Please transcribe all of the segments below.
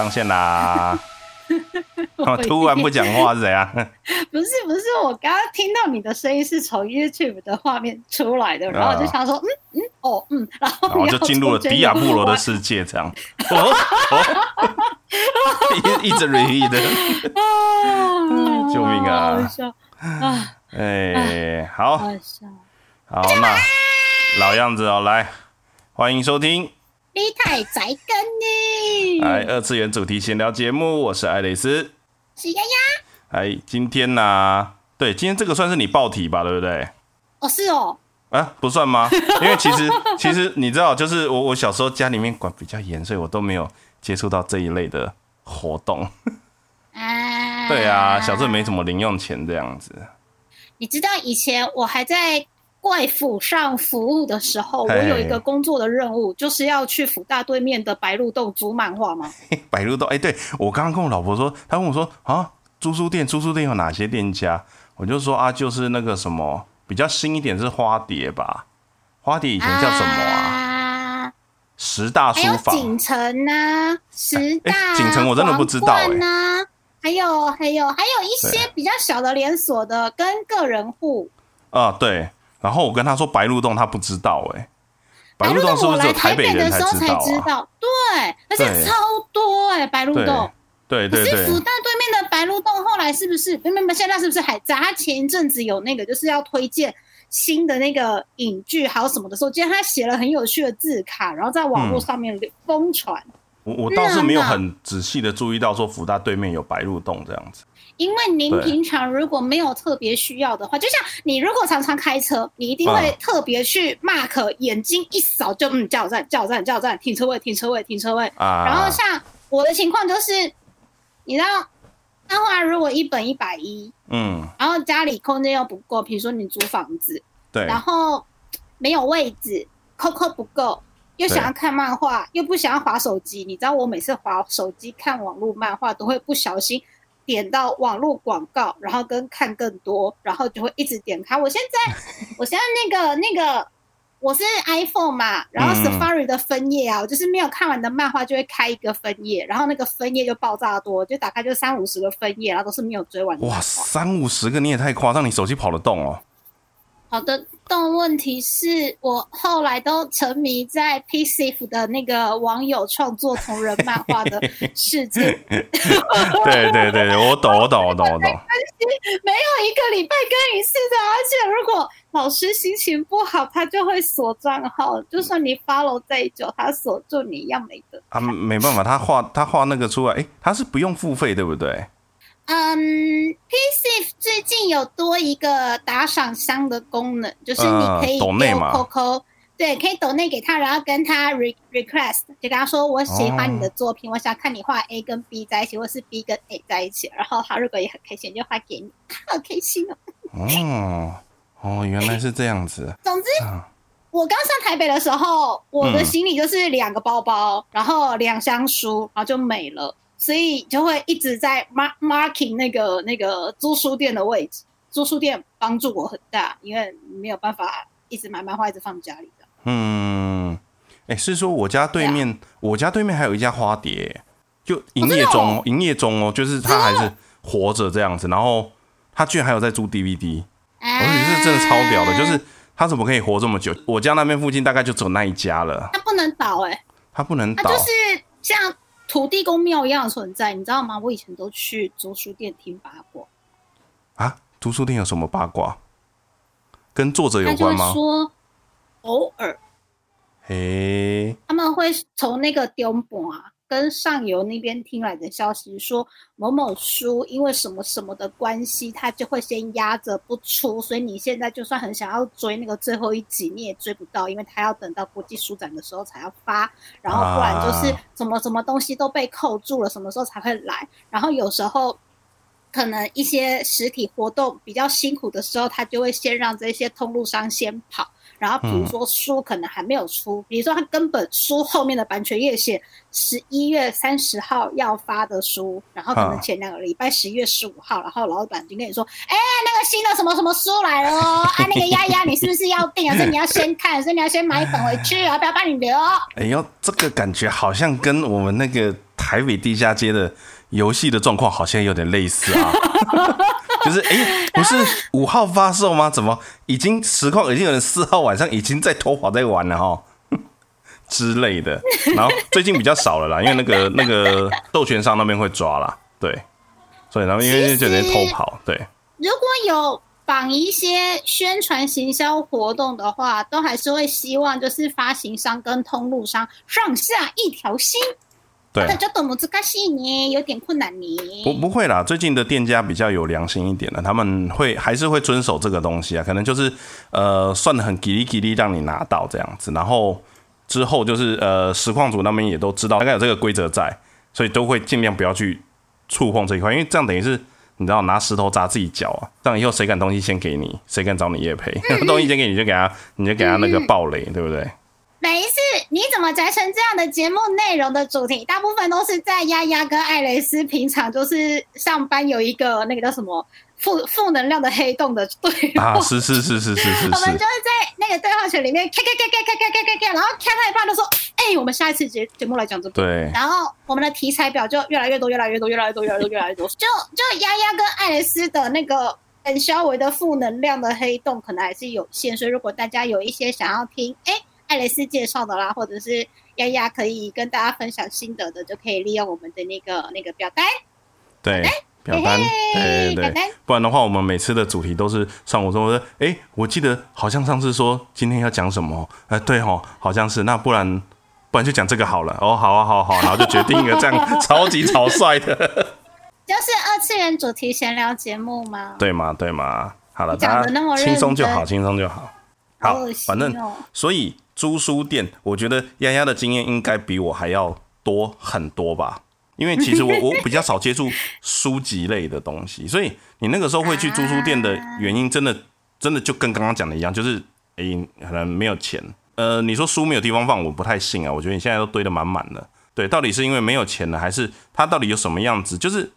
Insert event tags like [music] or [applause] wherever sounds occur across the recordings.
上线啦！[laughs] 突然不讲话是怎样？[laughs] 不是不是，我刚刚听到你的声音是从 YouTube 的画面出来的，然后我就想说，嗯嗯哦嗯，然后然后就进入了迪亚布罗的世界，这样。哦哦，[laughs] 一一直 repeat 的，救命啊！啊！哎，好。好，那老样子哦，来，欢迎收听你太宅跟你，哎二次元主题闲聊节目，我是爱蕾丝。是丫丫，哎，今天呢、对，今天这个算是你报题吧，对不对？哦是哦，啊，不算吗？因为其实 [laughs] 其实你知道，就是我我小时候家里面管比较严，所以我都没有接触到这一类的活动。啊，对啊，小时候没什么零用钱这样子。你知道以前我还在贵府上服务的时候，我有一个工作的任务，就是要去府大对面的白鹿洞租漫画吗？[laughs] 白鹿洞，哎、对我刚刚跟我老婆说，她问我说啊，租书店，租书店有哪些店家？我就说啊，就是那个什么比较新一点是花蝶吧，花蝶以前叫什么啊？啊十大还有书房。锦城呐、十大、哎锦城我真的不知道还有还有还有一些比较小的连锁的跟个人户。啊，对。然后我跟他说白鹿洞，他不知道哎、白白鹿鹿洞是不是只有洞我来台北人的时候才知道对，而且超多哎、白鹿洞。对对对可是福大对面的白鹿洞后来是不是？没没没，现在是不是还在？他前一阵子有那个就是要推荐新的那个影剧还有什么的时候，今天他写了很有趣的字卡，然后在网络嗯上面疯传。我我倒是没有很仔细的注意到说福大对面有白鹿洞这样子。因为您平常如果没有特别需要的话，就像你如果常常开车，你一定会嗯特别去 mark，眼睛一扫就嗯加油站加油站加油站停车位停车位停车位。啊，然后像我的情况就是，你知道，漫画如果一本一百一，嗯，然后家里空间又不够，比如说你租房子，对，然后没有位置，扣扣不够，又想要看漫画，又不想要划手机。你知道我每次划手机看网络漫画，都会不小心点到网络广告，然后跟看更多，然后就会一直点开。我现在，[laughs] 我现在那个那个。我是 iPhone 嘛，然后嗯 Safari 的分页啊，我就是没有看完的漫画就会开一个分页，然后那个分页就爆炸多，就打开就三五十个分页，然后都是没有追完的哇，三五十个你也太夸张，你手机跑得动哦。好的，但问题是我后来都沉迷在 PCF 的那个网友创作同人漫画的世界，[laughs] 对对对，我懂我懂我懂我懂。[laughs] 没有一个礼拜更一次的，而且如果老师心情不好，他就会锁账号，就算你 follow 再久，他锁住你一样没得。啊，没办法，他画他画那个出来，哎，他是不用付费，对不对？嗯，PCF 最近有多一个打赏箱的功能，就是你可以嗯抖内丢嘛。Coco，对，可以抖内给他，然后跟他 re request，就跟他说我喜欢你的作品，我想看你画 A 跟 B 在一起，或是 B 跟 A 在一起，然后他如果也很开心，就画给你，好开心哦。哦哦，原来是这样子。[laughs] 总之，啊我刚上台北的时候，我的嗯。行李就是两个包包，然后两箱书，然后就没了，所以就会一直在 mark marking 那个那个租书店的位置。租书店帮助我很大，因为没有办法一直买漫画，一直放家里的。嗯，哎，是说我家对面，我家对面还有一家花蝶，就营业中哦，营业中哦，就是他还是活着这样子，然后他居然还有在租 DVD，我我觉得这真的超屌的，就是他怎么可以活这么久？我家那边附近大概就只有那一家了，他不能倒哎、他不能倒。就是像土地公庙一样的存在，你知道吗？我以前都去租书店听八卦，啊。读书店有什么八卦？跟作者有关吗？说，偶尔嘿，他们会从那个东本啊，跟上游那边听来的消息说，某某书因为什么什么的关系，他就会先压着不出，所以你现在就算很想要追那个最后一集，你也追不到，因为他要等到国际书展的时候才要发，然后不然就是啊什么什么东西都被扣住了，什么时候才会来？然后有时候。可能一些实体活动比较辛苦的时候，他就会先让这些通路商先跑，然后比如说书可能还没有出，比如说他根本书后面的版权页写十一月三十号要发的书，然后可能前两个礼拜十一月十五号，然后老板就跟你说，哎、那个新的什么什么书来了哦，啊，那个丫丫你是不是要订啊？所以你要先看，所以你要先买一本回去，要不要帮你留？哎呦，这个感觉好像跟我们那个台台北地下街的游戏的状况好像有点类似啊。[laughs] 就是哎，不是五号发售吗？怎么已经实况已经有人四号晚上已经在偷跑在玩了哈之类的。然后最近比较少了啦，因为那个那个授权商那边会抓啦，对，所以然后因为就有人偷跑，对。如果有绑一些宣传行销活动的话，都还是会希望就是发行商跟通路商上下一条心。对，那就懂么这个细呢，有点困难呢。不不会啦，最近的店家比较有良心一点的，他们会还是会遵守这个东西啊，可能就是呃算的很吉利吉利让你拿到这样子，然后之后就是呃实况组那边也都知道大概有这个规则在，所以都会尽量不要去触碰这一块，因为这样等于是你知道拿石头砸自己脚啊，这样以后谁敢东西先给你，谁敢找你叶赔，[laughs] 东西先给你就给他，你就给他那个暴雷，对不对？没事，你怎么摘成这样的节目内容的主题？大部分都是在丫丫跟艾蕾丝平常就是上班有一个那个叫什么负负能量的黑洞的对话啊，是是是是是是，我们就是在那个对话群里面咔咔咔咔咔咔咔咔，然后咔到一半的时候，哎，我们下一次节节目来讲这个，对，然后我们的题材表就越来越多，越来越多，越来越多，越来越多，越来越多，就就丫丫跟艾蕾丝的那个很稍微的负能量的黑洞可能还是有限，所以如果大家有一些想要听，哎。艾蕾丝介绍的啦，或者是丫丫可以跟大家分享心得的，就可以利用我们的那个那个表单。对，表单，对对对。不然的话，我们每次的主题都是上午说，哎，我记得好像上次说今天要讲什么，哎，对哦，好像是。那不然，不然就讲这个好了。哦，好啊，好好，然后就决定一个这样 [laughs] 超级草率的，[laughs] 就是二次元主题闲聊节目吗？对嘛？对嘛？好了，大家轻松就好，轻松就好。好，反正所以。租书店，我觉得丫丫的经验应该比我还要多很多吧，因为其实我 [laughs] 我比较少接触书籍类的东西，所以你那个时候会去租书店的原因，真的真的就跟刚刚讲的一样，就是诶可能没有钱。呃，你说书没有地方放，我不太信啊。我觉得你现在都堆得满满的，对，到底是因为没有钱了，还是它到底有什么样子？就是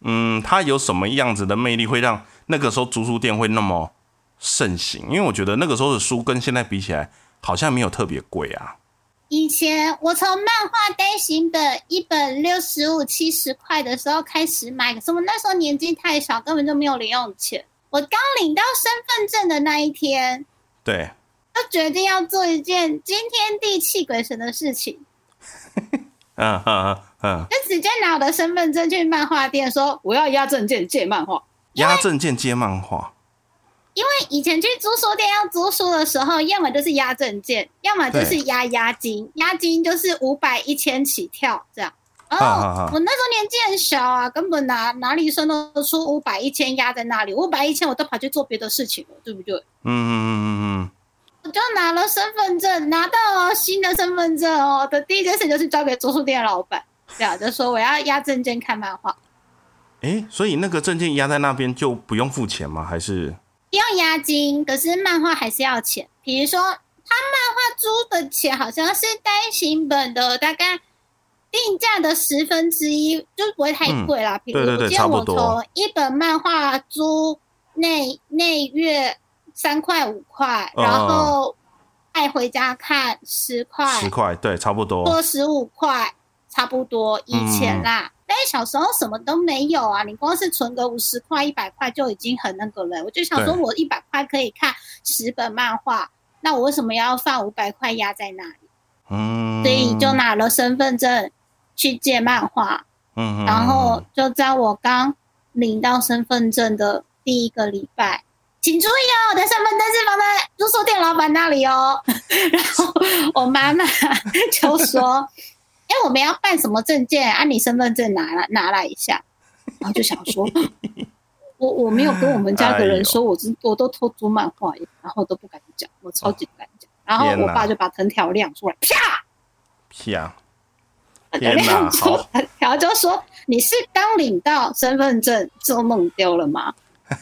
嗯，它有什么样子的魅力会让那个时候租书店会那么盛行？因为我觉得那个时候的书跟现在比起来。好像没有特别贵啊。以前我从漫画单行本一本六十五、七十块的时候开始买，可是我那时候年纪太小，根本就没有零用钱。我刚领到身份证的那一天，对，就决定要做一件惊天地泣鬼神的事情。[laughs] 嗯嗯嗯嗯，就直接拿我的身份证去漫画店，说我要压证件借漫画，压证件借漫画。因为以前去租书店要租书的时候，要么就是押证件，要么就是押押金，押金就是五百一千起跳这样。哦，我那时候年纪很小啊，根本哪哪里算得出五百一千压在那里？五百一千我都跑去做别的事情了，对不对？嗯嗯嗯嗯嗯。我就拿了身份证，拿到了新的身份证哦的第一件事就是交给租书店老板，这样就说我要押证件看漫画。哎，所以那个证件压在那边就不用付钱吗？还是？要押金，可是漫画还是要钱。比如说，他漫画租的钱好像是单行本的大概定价的十分之一，就不会太贵啦。比如，我记得我从一本漫画租那那月三块五块，然后带回家看十块，十块对，差不多，多十五块，差不多以前啦。因为小时候什么都没有啊，你光是存个五十块、一百块就已经很那个了。我就想说，我一百块可以看十本漫画，那我为什么要放五百块压在那里？嗯，所以就拿了身份证去借漫画。嗯然后就在我刚领到身份证的第一个礼拜，请注意哦，我的身份证是放在住宿店老板那里哦。[laughs] 然后我妈妈 [laughs] 就说。哎，我们要办什么证件？啊，你身份证拿来拿来一下，然后就想说，我我没有跟我们家的人说，我是我都偷租漫画，然后都不敢讲，我超级不敢讲。然后我爸就把藤条亮出来，啪啪，亮出来，然后就说你是刚领到身份证做梦丢了吗？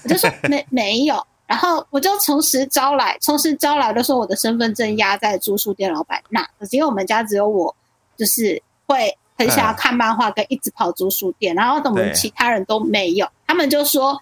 我就说 [laughs] 没没有，然后我就从实招来，从实招来的时候，我的身份证压在住宿店老板那，因为我们家只有我。就是会很想要看漫画，跟一直跑租书店，然后我们其他人都没有，他们就说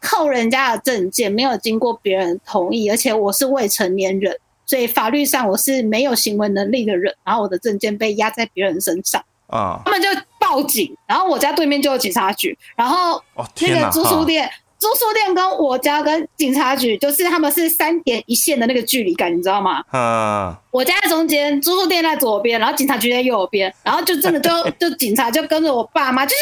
扣人家的证件没有经过别人同意，而且我是未成年人，所以法律上我是没有行为能力的人，然后我的证件被压在别人身上啊，他们就报警，然后我家对面就有警察局，然后哦那个租书店。租宿店跟我家跟警察局，就是他们是三点一线的那个距离感，你知道吗？啊，我家在中间，租宿店在左边，然后警察局在右边，然后就真的就 [laughs] 就警察就跟着我爸妈，就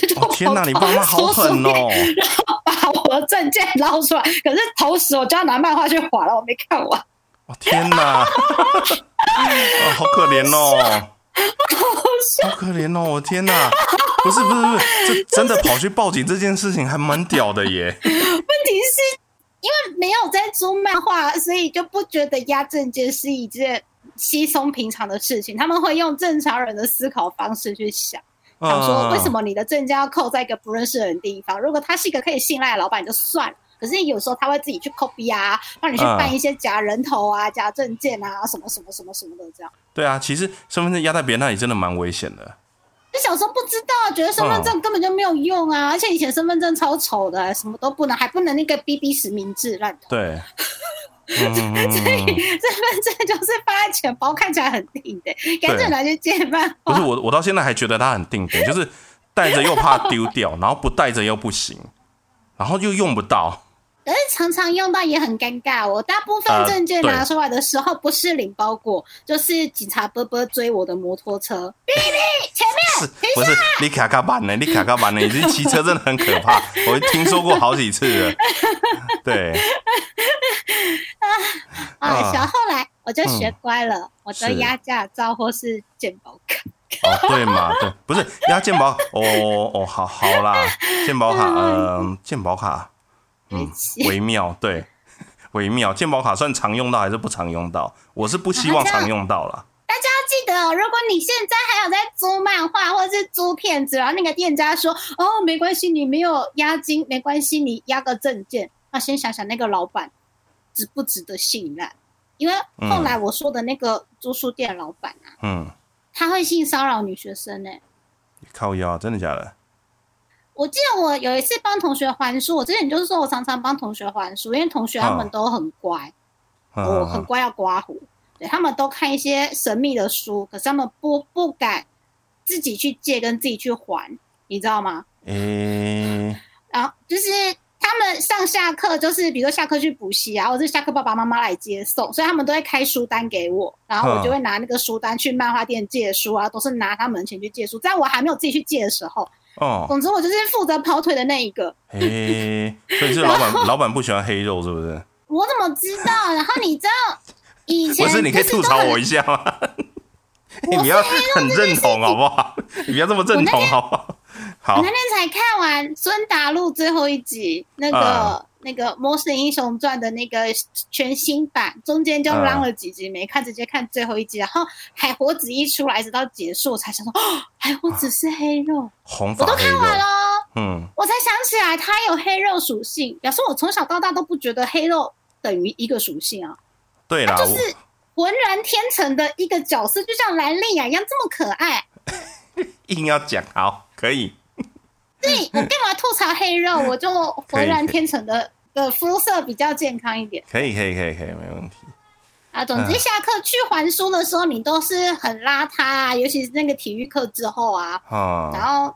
就就就就哦天哪，你爸妈好狠哦！然后把我的证件捞出来，可是同时我就要拿漫画去划了，我没看完，哦天哪，哦好可怜哦，好可怜哦！我天哪，不是不是不是，这真的跑去报警这件事情还蛮屌的耶。问题是因为没有在租漫画，所以就不觉得压证件是一件稀松平常的事情，他们会用正常人的思考方式去想。想说为什么？你的证件要扣在一个不认识的人的地方？如果他是一个可以信赖的老板就算了，可是有时候他会自己去 copy 啊，帮你去办一些假人头啊、假证件啊，什么什么什么什么的，这样。对啊，其实身份证压在别人那里真的蛮危险的。就小时候不知道，觉得身份证根本就没有用啊，而且以前身份证超丑的，什么都不能，还不能那个 BB 实名制烂头。对，[laughs] 嗯，所以身份证就是放在钱包，看起来很定的，赶紧拿去借漫画。不是我，我到现在还觉得它很定点，[laughs] 就是带着又怕丢掉，然后不带着又不行，然后又用不到。可是常常用到也很尴尬。我大部分呃证件拿出来的时候，不是领包裹，就是警察波波追我的摩托车。[laughs] 哔哔，前面是不是你卡卡板呢？你卡卡板呢？你这骑车真的很可怕，[laughs] 我听说过好几次了。对，[laughs] 啊，啊小后来我就学乖了，我是都压驾照或是健保卡。哦，对嘛，对，不是压健保，哦哦，好好啦，健保卡，嗯，健保卡，嗯微妙，对，[laughs] 微妙，健保卡算常用到还是不常用到？我是不希望常用到了。大家要记得哦，如果你现在还有在租漫画或者是租片子，然后那个店家说哦没关系，你没有押金，没关系，你押个证件，那先想想那个老板值不值得信赖，因为后来我说的那个租书店老板啊，嗯，他会性骚扰女学生呢、靠腰，真的假的？我记得我有一次帮同学还书，我之前就是说我常常帮同学还书，因为同学他们都很乖，嗯我很乖要刮胡，对他们都看一些神秘的书，可是他们不不敢自己去借跟自己去还，你知道吗？嗯，然后就是他们上下课，就是比如说下课去补习啊，或者是下课爸爸妈妈来接送，所以他们都会开书单给我，然后我就会拿那个书单去漫画店借书啊，都是拿他们的钱去借书。在我还没有自己去借的时候，哦，总之我就是负责跑腿的那一个。嘿，所以是老板，[laughs] 老板不喜欢黑肉是不是？我怎么知道？然后你知道以前不是，你可以吐槽我一下吗？[laughs] 你不要很认同好不好？你不要这么认同好不好？好我那，天才看完孙达路最后一集，那个、啊那个《魔神英雄传》的那个全新版，中间就浪了几集没看，直接看最后一集，然后海火子一出来，直到结束，我才想说，哦，海火子是黑肉，红肉我都看，完了，嗯，我才想起来他有黑肉属性，表示我从小到大都不觉得黑肉等于一个属性啊，对啦，就是浑然天成的一个角色，就像兰丽亚一样这么可爱。[laughs] 硬要讲好，可以，对我干嘛吐槽黑肉？[laughs] 我就浑然天成的的肤色比较健康一点可以，可以，可以，可以，没问题。啊。总之，下课去还书的时候，你都是很邋遢啊，尤其是那个体育课之后啊，然啊，后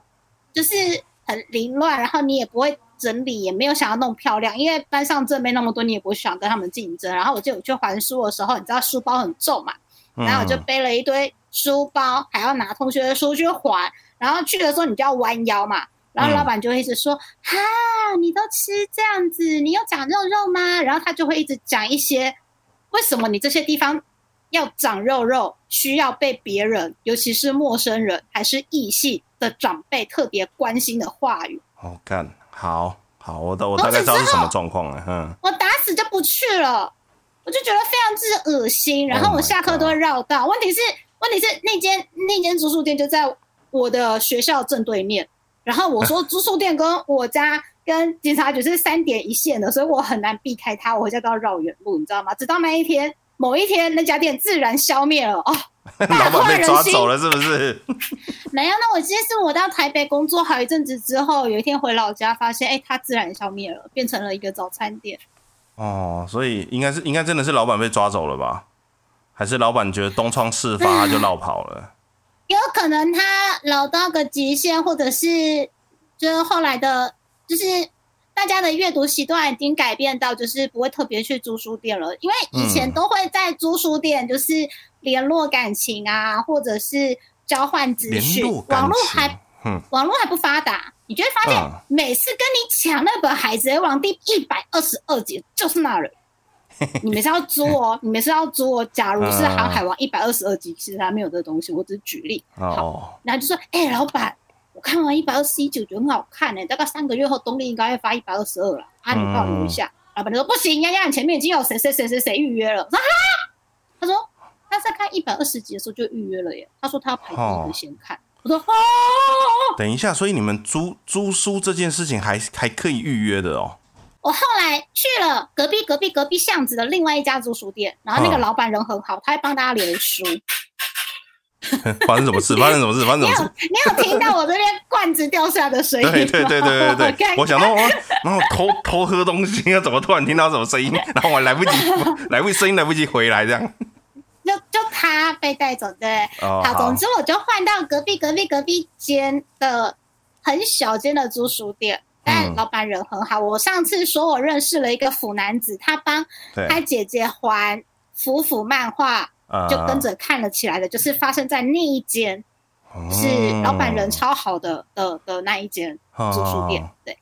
就是很凌乱，然后你也不会整理，也没有想要弄漂亮，因为班上正妹那么多，你也不想跟他们竞争。然后我记得我去还书的时候，你知道书包很重嘛，然后我就嗯背了一堆书包，还要拿同学的书去还，然后去的时候你就要弯腰嘛，然后嗯老板就会一直说：“哈，你都吃这样子，你有长肉肉吗？”然后他就会一直讲一些为什么你这些地方要长肉肉，需要被别人，尤其是陌生人还是异性的长辈特别关心的话语。好干，好好，我都我大概知道是什么状况了，嗯，我打死就不去了，我就觉得非常之恶心。然后 Oh 我下课都会绕道。问题是，问题是那间那间住宿店就在我的学校正对面。然后我说住宿店跟我家跟警察局是三点一线的，所以我很难避开它，我回家都要绕远路，你知道吗？直到那一天，某一天那家店自然消灭了。哦，[laughs] 老板被抓走了是不是？[laughs] 没有，那我记得是我到台北工作好一阵子之后，有一天回老家，发现哎，它自然消灭了，变成了一个早餐店。哦，所以应该是应该真的是老板被抓走了吧？还是老板觉得东窗事发他就绕跑了？有可能他老到个极限，或者是就是后来的，就是大家的阅读习惯已经改变到，就是不会特别去租书店了，因为以前嗯。都会在租书店，就是联络感情啊，或者是交换资讯网络还，嗯，网络还不发达，你就会发现嗯。每次跟你抢那本《海贼王》第一百二十二集就是那人。[laughs] 你们是要租哦，你们是要租哦。假如是《航海王》一百二十二集，其实他没有这个东西，我只是举例。好，然后就说：“哎、老板，我看完一百二十一集，我觉得很好看呢、大概三个月后，东立应该会发一百二十二了，啊，你帮我留一下。老板就说：“不行，丫丫，你前面已经有谁谁谁谁谁预约了。”我说：“哈。”他说：“他在看一百二十集的时候就预约了耶。”他说他要排第一个先看。我说：“哦。”等一下，所以你们租租书这件事情还还可以预约的哦。我后来去了隔壁隔壁隔壁巷子的另外一家租书店，然后那个嗯老板人很好，他会帮大家留书。[laughs] 发生什么事？发生什么事？发生什么事？你有听到我这边罐子掉下的声音吗？对对对对对对 [laughs] 我想到我，然后偷偷喝东西，怎么突然听到什么声音？然后我来不及，来不及声音来不及回来，这样。就就他被带走，对。哦，好，总之我就换到隔壁隔壁隔壁间的很小间的租书店，但嗯老板人很好。我上次说我认识了一个腐男子，他帮，他姐姐还腐腐漫画，啊就跟着看了起来的，就是发生在那一间，是老板人超好的的的那一间哦租书店。对，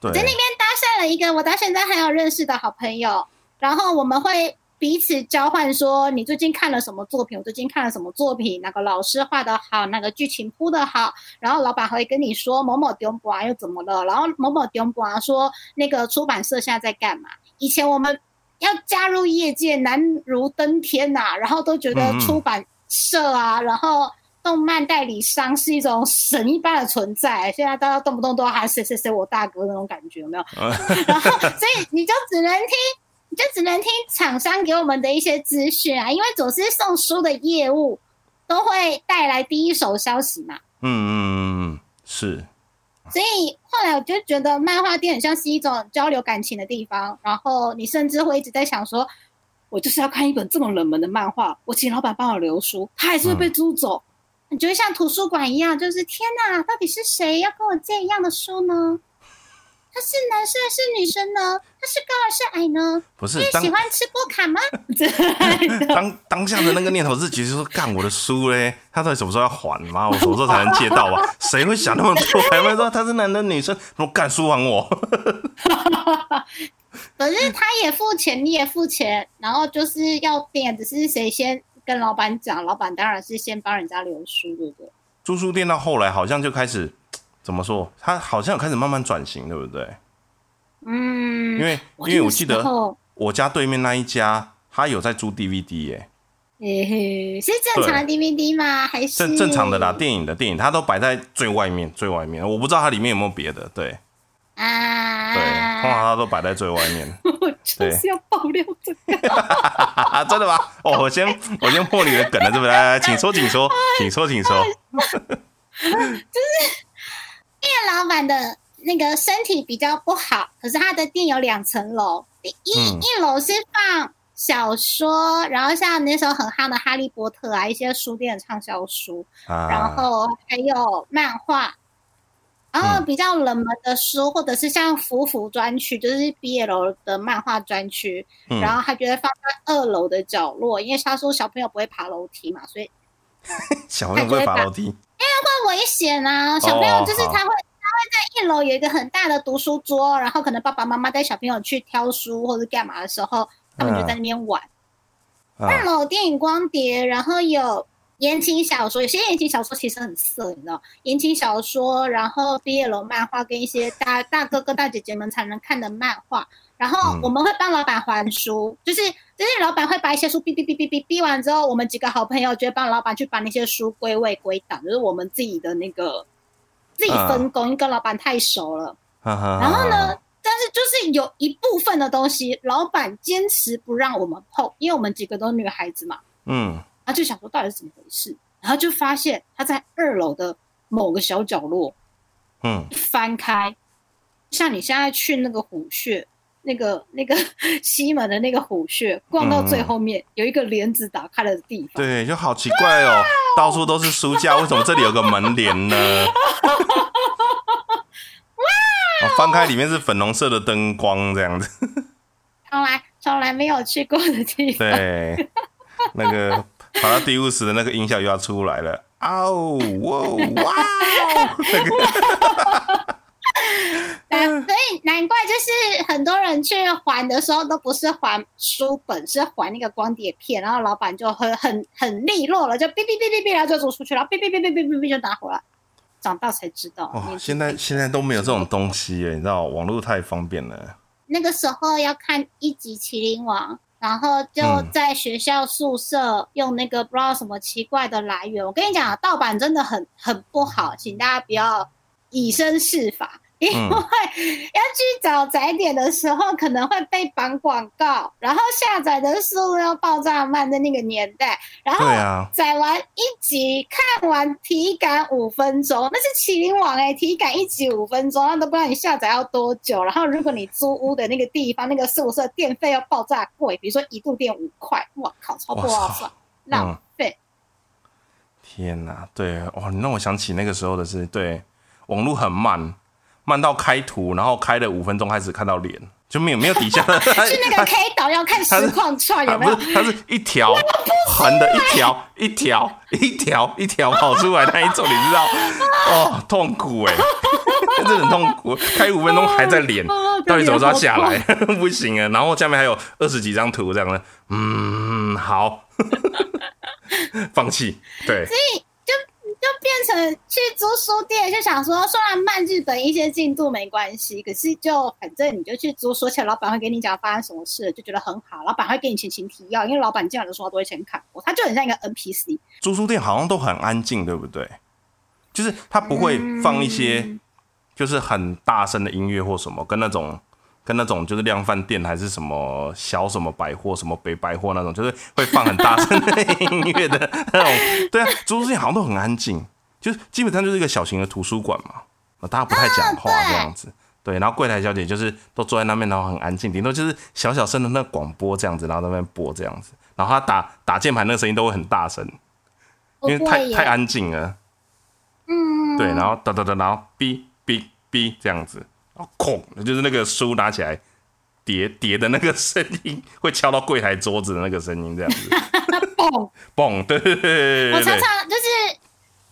对，在那边搭讪了一个我到现在还有认识的好朋友，然后我们会彼此交换说你最近看了什么作品，我最近看了什么作品，哪个老师画的好，哪个剧情铺的好，然后老板会跟你说某某丢不啊又怎么了，然后某某丢不啊说那个出版社现在在干嘛？以前我们要加入业界难如登天呐、然后都觉得出版社啊，然后。动漫代理商是一种神一般的存在，现在大家动不动都要喊谁谁谁我大哥那种感觉，有没有？[laughs] 然后，所以你就只能听，你就只能听厂商给我们的一些资讯啊，因为总是送书的业务都会带来第一手消息嘛。嗯嗯嗯嗯，是，所以后来我就觉得漫画店很像是一种交流感情的地方，然后你甚至会一直在想说，我就是要看一本这么冷门的漫画，我请老板帮我留书，他还是会被租走。你觉得像图书馆一样，就是天哪，到底是谁要跟我借一样的书呢？他是男生还是女生呢？他是高还是矮呢？不是你喜欢吃波卡吗？[laughs] 当当下的那个念头是，其实说干我的书嘞，他到底什么时候要还嘛？我什么时候才能借到啊？[laughs] 谁会想那么多？还会说他是男的女生？我干书还我？[laughs] 可是他也付钱，你也付钱，然后就是要变，只是谁先跟老板讲，老板当然是先帮人家留书，对不对？租书店到后来好像就开始怎么说？他好像有开始慢慢转型，对不对？嗯，因为因为我记得我家对面那一家，他有在租 DVD 耶、嘿嘿，是正常的 DVD 吗？还是正正常的啦，电影的电影，它都摆在最外面最外面，我不知道它里面有没有别的，对啊？对，通常它都摆在最外面。[laughs] 我就是要爆料这个。啊，[laughs] 真的吗？哦，我先我先破你的梗了，对不对？来来，请说，请说，请说，请说。[laughs] 店老板的那个身体比较不好，可是他的店有两层楼，一、嗯。一楼是放小说，然后像那时候很夯的《哈利波特》啊，一些书店的畅销书，啊，然后还有漫画，然后嗯。比较冷门的书，或者是像福福专区，就是 b 楼的漫画专区，嗯。然后他觉得放在二楼的角落，因为他说小朋友不会爬楼梯嘛，所以 [laughs] 小朋友不会爬楼梯，会危险啊！小朋友就是他会。他会在一楼有一个很大的读书桌，然后可能爸爸妈妈带小朋友去挑书或者干嘛的时候，他们就在那边玩。二啊，楼电影光碟，然后有言情小说，有些言情小说其实很色，你知道，言情小说，然后毕业楼漫画跟一些大大哥哥大姐姐们才能看的漫画，然后嗯我们会帮老板还书，就是就是老板会把一些书哔哔哔哔哔哔完之后，我们几个好朋友就会帮老板去把那些书归位归档，就是我们自己的那个自己分工，因为跟老板太熟了。然后呢，？但是就是有一部分的东西，老板坚持不让我们碰，因为我们几个都是女孩子嘛，嗯，他就想说到底是怎么回事，然后就发现他在二楼的某个小角落嗯翻开，像你现在去那个虎穴，那个那个 [laughs] 西门的那个虎穴，逛到最后面有一个帘子打开的地方。对，就好奇怪哦，到处都是书架，为什么这里有个门帘呢？哇！翻开里面是粉红色的灯光，这样子。从来从来没有去过的地方。对，那个跑到第五十的那个音效又要出来了。哦，哇，哇！那个。[laughs] 所以难怪就是很多人去还的时候都不是还书本，是还那个光碟片，然后老板就很很很利落了，就哔哔哔哔哔，然后就走出去了，哔哔哔哔哔哔哔就拿回来。长大才知道，哦，现在现在都没有这种东西耶，你知道，网络太方便了。那个时候要看一集《麒麟王》，然后就在学校宿舍用那个不知道什么奇怪的来源。我跟你讲，盗版真的很很不好，请大家不要以身试法。因为要去找载点的时候，可能会被绑广告，然后下载的速度要爆炸慢的那个年代，然后载完一集看完体感五分钟，那是麒麟网哎，体感一集五分钟，那都不知道你下载要多久。然后如果你租屋的那个地方那个宿舍电费要爆炸贵，比如说一度电五块，哇靠，超不划算，浪费。天哪，对哇，你让我想起那个时候的是，对，网络很慢。慢到开图，然后开了五分钟开始看到脸，就没有没有底下的。[laughs] 是那个 K 导要看实况串有没有？它是一条横的，一条一条一条一条跑出来那一种，你知道？哦，痛苦哎，[laughs] 真的很痛苦。开五分钟还在脸，[laughs] 到底怎么抓下来？不行啊！然后下面还有二十几张图这样的，嗯，好，放弃。对。所以。去租书店，就想说，虽然慢日本一些进度没关系，可是就反正你就去租，说起来老板会给你讲发生什么事，就觉得很好。老板会给你前情提要，因为老板进来的时候都会先看过，他就很像一个 NPC。租书店好像都很安静，对不对？就是他不会放一些就是很大声的音乐或什么，跟那种。跟那种就是量贩店还是什么小什么百货什么北百货那种，就是会放很大声的音乐的那种。对啊，租书店好像都很安静，就是基本上就是一个小型的图书馆嘛，大家不太讲话这样子。对，然后柜台小姐就是都坐在那边，然后很安静，顶多就是小小声的那广播这样子，然后在那边播这样子。然后他打打键盘那个声音都会很大声，因为太太安静了。嗯。对，然后哒哒哒，然后哔哔哔这样子。然后空，就是那个书拿起来叠叠的那个声音，会敲到柜台桌子的那个声音，这样子。[laughs] 嘣嘣，对对对。我常常就是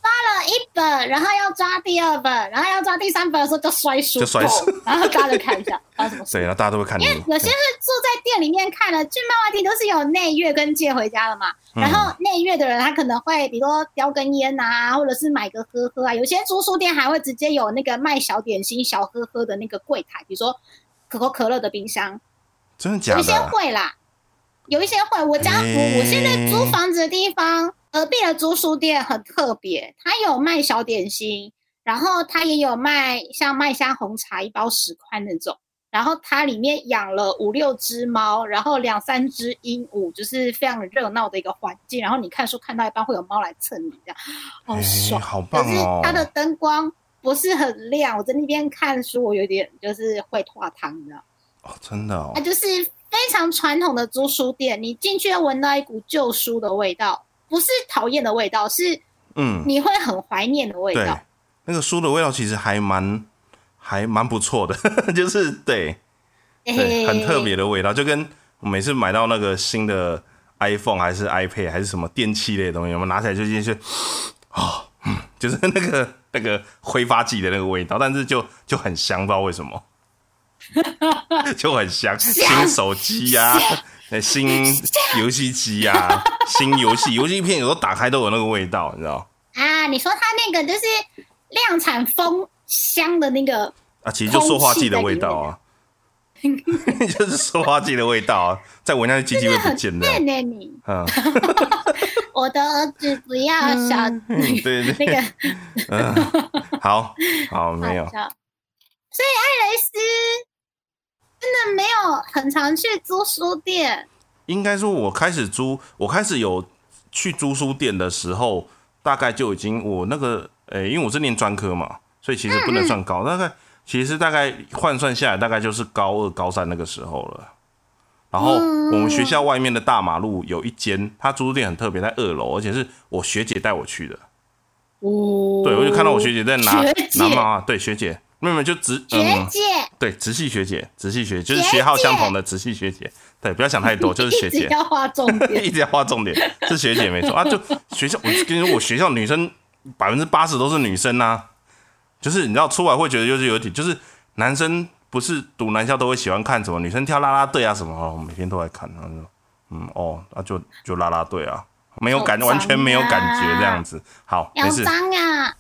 抓了一本，然后要抓第二本，然后要抓第三本的时候就摔书，就摔书，[laughs] 然后大家看一下 [laughs] 发生什么事。对，然后大家都会看。因为有些是坐在店里面看的，去漫画店都是有内阅跟借回家的嘛。然后内阅的人他可能会，比如说叼根烟啊，或者是买个喝喝啊。有些租书店还会直接有那个卖小点心、小喝喝的那个柜台，比如说可口可乐的冰箱。真的假的？有一些会啦，有一些会。我家我我现在租房子的地方，隔壁的租书店很特别，它有卖小点心，然后它也有卖像麦香红茶一包十块那种。然后它里面养了五六只猫，然后两三只鹦鹉，就是非常热闹的一个环境。然后你看书看到一半会有猫来蹭你，这样好爽，好棒哦！可是它的灯光不是很亮，我在那边看书，我有点就是会化汤的。哦，真的哦。它就是非常传统的租书店，你进去闻到一股旧书的味道，不是讨厌的味道，是嗯，你会很怀念的味道。那个书的味道其实还蛮。还蛮不错的，[laughs] 就是对，对，很特别的味道，就跟我每次买到那个新的 iPhone 还是 iPad 还是什么电器类的东西，我们拿起来就进去，啊，就是那个那个挥发剂的那个味道，但是就就很香，不知道为什么，[laughs] 就很香，新手机呀，新 [laughs] 游戏机啊，[laughs] 新游戏游戏片有时候打开都有那个味道，你知道？啊，你说它那个就是量产风。香的那个啊，其实就塑化剂的味道啊，[laughs] 就是塑化剂的味道啊，再闻下去机器会不见的。你，嗯，我的儿子不要小，对对。那个，嗯，好好没有。所以艾雷斯真的没有很常去租书店。应该说，我开始租，我开始有去租书店的时候，大概就已经我那个，诶，因为我是念专科嘛。所以其实不能算高，大概其实大概换算下来，大概就是高二、高三那个时候了。然后我们学校外面的大马路有一间，它租书店很特别，在二楼，而且是我学姐带我去的。哦，对，我就看到我学姐在拿拿嘛，对学姐，妹妹就直学嗯，姐对直系学姐，直系学姐就是学学号相同的直系学姐。对，不要想太多，[laughs] 就是学一直姐。要画重点，[laughs] 一直要画重点，是学姐没错啊。就学校，我跟你说，我学校女生百分之八十都是女生呐、就是你知道出来会觉得就是有点，就是男生不是读男校都会喜欢看什么女生跳啦啦队啊什么，哦，每天都在看，然后就嗯哦，那、就就啦啦队啊，没有感啊完全没有感觉这样子。好，没事，啊！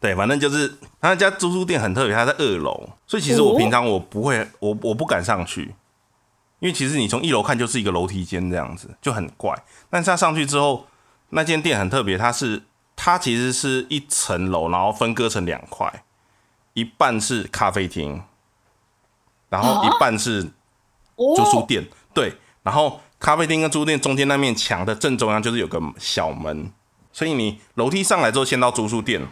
对，反正就是他那家租书店很特别，他在二楼，所以其实我哦。平常我不会，我我不敢上去，因为其实你从一楼看就是一个楼梯间这样子，就很怪。但是他上去之后，那间店很特别，它是它其实是一层楼，然后分割成两块，一半是咖啡厅，然后一半是租书哦，店，对，然后咖啡厅跟租书店中间那面墙的正中央就是有个小门，所以你楼梯上来之后先到租书店，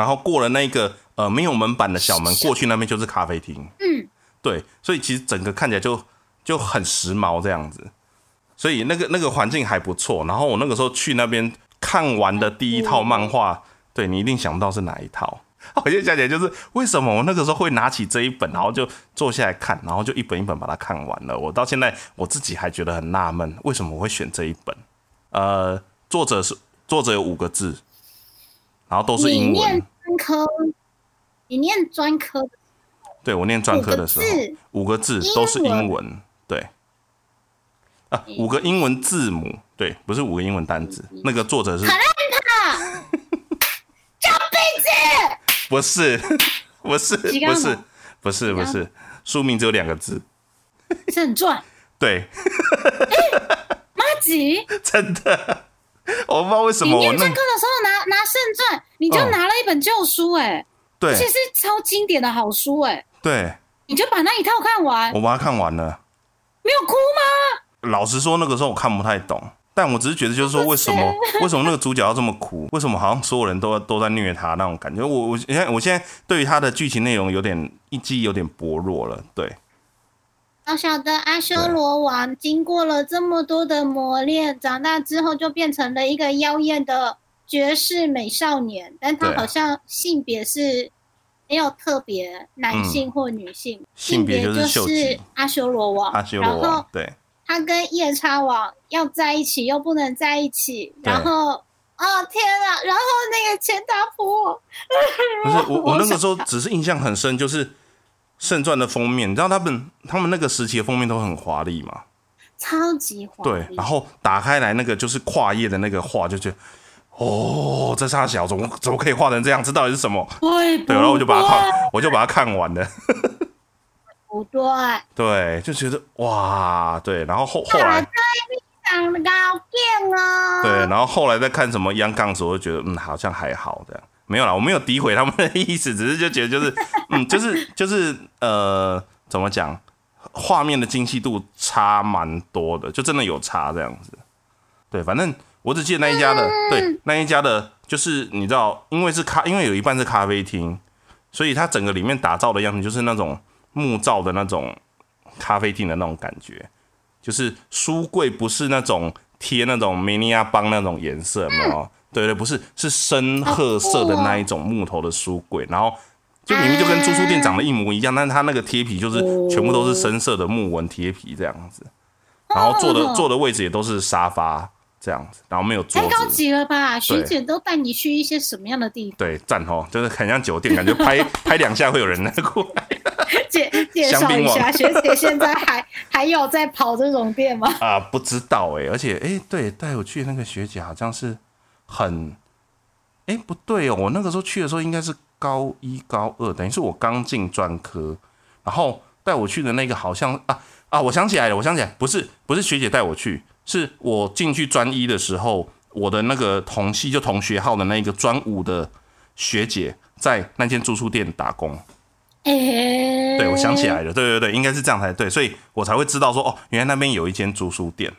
然后过了那个呃没有门板的小门，过去那边就是咖啡厅，嗯，对，所以其实整个看起来就就很时髦这样子，所以那个那个环境还不错。然后我那个时候去那边看完的第一套漫画，对你一定想不到是哪一套。[laughs] 我现在想起来就是为什么我那个时候会拿起这一本，然后就坐下来看，然后就一本一本把它看完了。我到现在我自己还觉得很纳闷，为什么我会选这一本？呃，作者是作者有五个字，然后都是你英念文。专科，你念专科的对我念专科的时候，五个字都是英文，对。啊，五个英文字母，对，不是五个英文单字。那个作者是卡兰这辈子不是 [laughs] 不是不是不是不是，书名只有两个字，正传，对，[laughs] 妈吉，[laughs] 真的，[laughs] 我不知道为什么我那念专科的时候拿拿圣传，你就嗯拿了一本旧书、哎、对而且是超经典的好书、哎，对，你就把那一套看完，我把它看完了。没有哭吗？老实说，那个时候我看不太懂，但我只是觉得，就是说，为什么 [laughs] 为什么那个主角要这么苦？为什么好像所有人都都在虐他那种感觉？我我现在我现在对于他的剧情内容有点一记忆有点薄弱了。对，小小的阿修罗王经过了这么多的磨练，长大之后就变成了一个妖艳的绝世美少年，但他好像性别是没有特别男性或女性，嗯性别就就是阿修罗王。阿修罗然后王，对他跟夜叉王要在一起，又不能在一起，然后。哦天啊！然后那个钱达婆，不是我我 [laughs] 那个时候只是印象很深，就是《圣传》的封面，你知道他们他们那个时期的封面都很华丽嘛？超级华丽对，然后打开来那个就是跨页的那个画，就觉得哦，这仨小怎么怎么可以画成这样？这到底是什么？对对，然后我就把它看，我就把它看完了。不对，[laughs] 对，就觉得哇，对，然后后后来长得高见哦。对，然后后来再看什么央杠时，我就觉得嗯，好像还好这样。没有啦，我没有诋毁他们的意思，只是就觉得就是 [laughs] 嗯，就是就是呃，怎么讲，画面的精细度差蛮多的，就真的有差这样子。对，反正我只记得那一家的，对，那一家的，就是你知道，因为是咖，因为有一半是咖啡厅，所以它整个里面打造的样子就是那种木造的那种咖啡厅的那种感觉，就是书柜不是那种贴那种梅尼亚邦那种颜色，有没有？对对，不是，是深褐色的那一种木头的书柜，然后就明明就跟租书店长得一模一样，但是它那个贴皮就是全部都是深色的木纹贴皮这样子，然后坐的坐的位置也都是沙发这样子，然后没有桌太高子。级了吧？学姐都带你去一些什么样的地方？对，赞哦，就是很像酒店，感觉拍 [laughs] 拍两下会有人来过来 [laughs] 介介绍香槟下，学姐现在还还有在跑这种店吗？啊、不知道哎，而且哎，对，带我去那个学姐好像是很，哎，不对哦，我那个时候去的时候应该是高一高二，等于是我刚进专科，然后带我去的那个好像啊啊，我想起来了，我想起来，不是不是学姐带我去，是我进去专一的时候，我的那个同系就同学号的那个专五的学姐在那间住宿店打工。哎、对，我想起来了，对对对，应该是这样才对，所以我才会知道说，哦，原来那边有一间住宿店，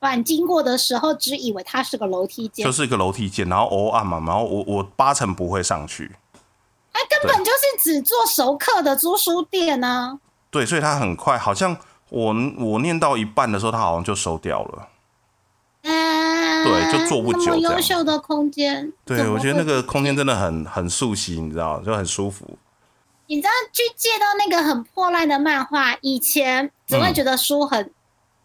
晚经过的时候，只以为它是个楼梯间就，是一个楼梯间，然后偶暗嘛，然后我我八成不会上去，它根本就是只做熟客的租书店呢、对，所以它很快，好像我我念到一半的时候，它好像就收掉了。嗯。对就做不久这么优秀的空间，对，我觉得那会个空间真的很很熟悉，你知道，就很舒服。你知道去借到那个很破烂的漫画，以前只会觉得书很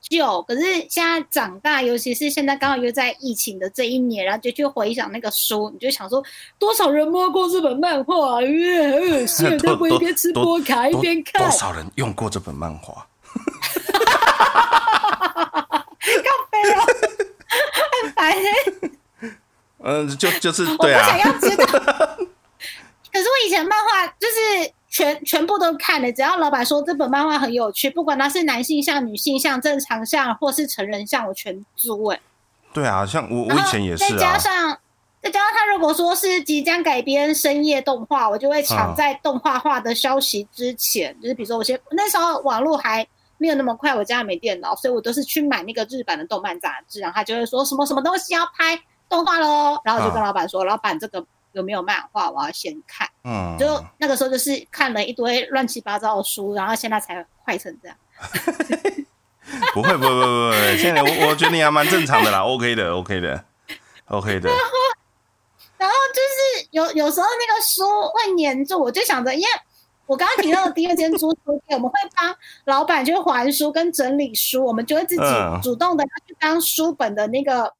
旧，可是现在长大，尤其是现在刚好又在疫情的这一年，然后就去回想那个书，你就想说，多少人摸过这本漫画，呃，很恶心，[laughs] 多会一边吃波卡一多边看多？少人用过这本漫画？[laughs] 靠背哦，很烦欸 [laughs] 嗯，就就是我不对啊想，要知道。可是我以前漫画就是全全部都看了，只要老板说这本漫画很有趣，不管它是男性像、女性像、正常像或是成人像，我全租哎、对啊，像我我以前也是再加上再加上他如果说是即将改编深夜动画，我就会抢嗯在动画化的消息之前，就是比如说我先那时候网络还。没有那么快，我家也没电脑，所以我都是去买那个日版的动漫杂志，然后他就会说什么什么东西要拍动画喽，然后我就跟嗯老板说，老板这个有没有漫画，我要先看。嗯，就那个时候就是看了一堆乱七八糟的书，然后现在才坏成这样。[laughs] 不会不会不会不会，现在我我觉得你还蛮正常的啦，OK 的 OK 的 OK 的，然后就是有有时候那个书会黏住，我就想着，因为我刚刚提到的第二间租书店，我们会帮老板去还书跟整理书，我们就会自己嗯主动的去当书本的那个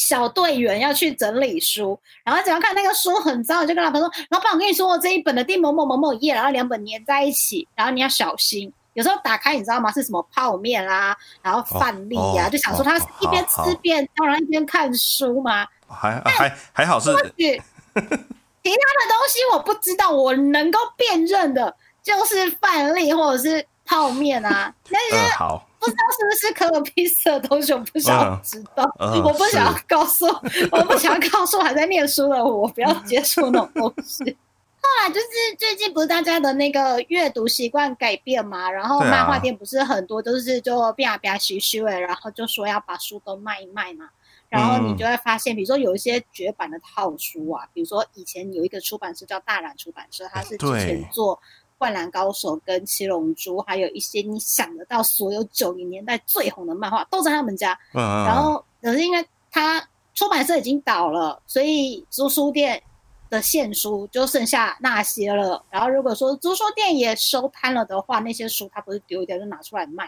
小队员，要去整理书。然后只要看那个书很脏，我就跟老板说：“老板，我跟你说，我这一本的第某某某某页，然后两本粘在一起，然后你要小心。”有时候打开，你知道吗？是什么泡面啦，然后饭粒呀、哦就想说他是一边吃便当，然后一边看书吗。还还还好是其他的东西我不知道，我能够辨认的就是饭粒或者是泡面啊，那些嗯好，不知道是不是可尔必斯的东西，我不想知道，嗯嗯 [laughs] 我不想要告诉，我不想要告诉还在念书的我，不要接触那种东西。[laughs] 后来就是最近不是大家的那个阅读习惯改变嘛，然后漫画店不是很多都是就变啊变啊虚虚的，然后就说要把书都卖一卖嘛。然后你就会发现，比如说有一些绝版的套书啊，比如说以前有一个出版社叫大然出版社，它是之前做《灌篮高手》跟《七龙珠》，还有一些你想得到所有九零年代最红的漫画都在他们家。然后可是因为他出版社已经倒了，所以租书店的现书就剩下那些了。然后如果说租书店也收摊了的话，那些书他不是丢掉就拿出来卖。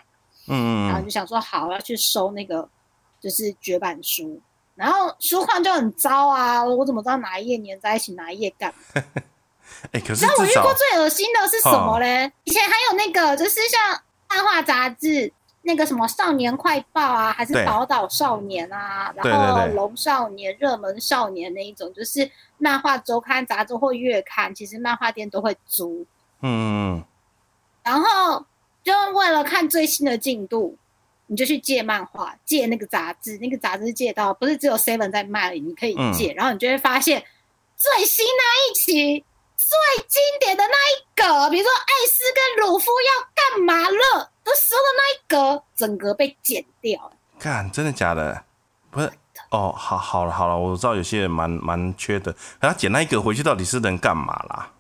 嗯嗯然后就想说好要去收那个就是绝版书，然后书况就很糟啊，我怎么知道哪一页粘在一起，哪一页干嘛？[laughs] 哎，可是那我遇过最恶心的是什么嘞？以前还有那个就是像漫画杂志。那个什么少年快报啊，还是对宝岛少年啊，然后龙少年、热门少年那一种，就是漫画周刊、杂志或月刊，其实漫画店都会租。嗯嗯然后就为了看最新的进度，你就去借漫画，借那个杂志，那个杂志借到不是只有 Seven 在卖你可以借，然后你就会发现最新那一期最经典的那一格，比如说艾斯跟鲁夫要干嘛了的时候的那一格，整个被剪掉看真的假的？不是哦，好好了好了，我知道有些人蛮蛮缺的，可他捡那一格回去到底是能干嘛啦？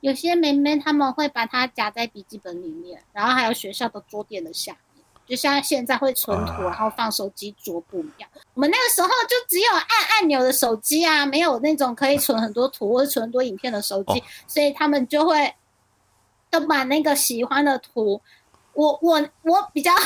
有些妹妹她们会把它夹在笔记本里面，然后还有学校的桌垫的下面，就像现在会存图，啊然后放手机桌布一样。我们那个时候就只有按按钮的手机啊，没有那种可以存很多图或者存很多影片的手机，哦所以他们就会都把那个喜欢的图，我我我比较。[laughs]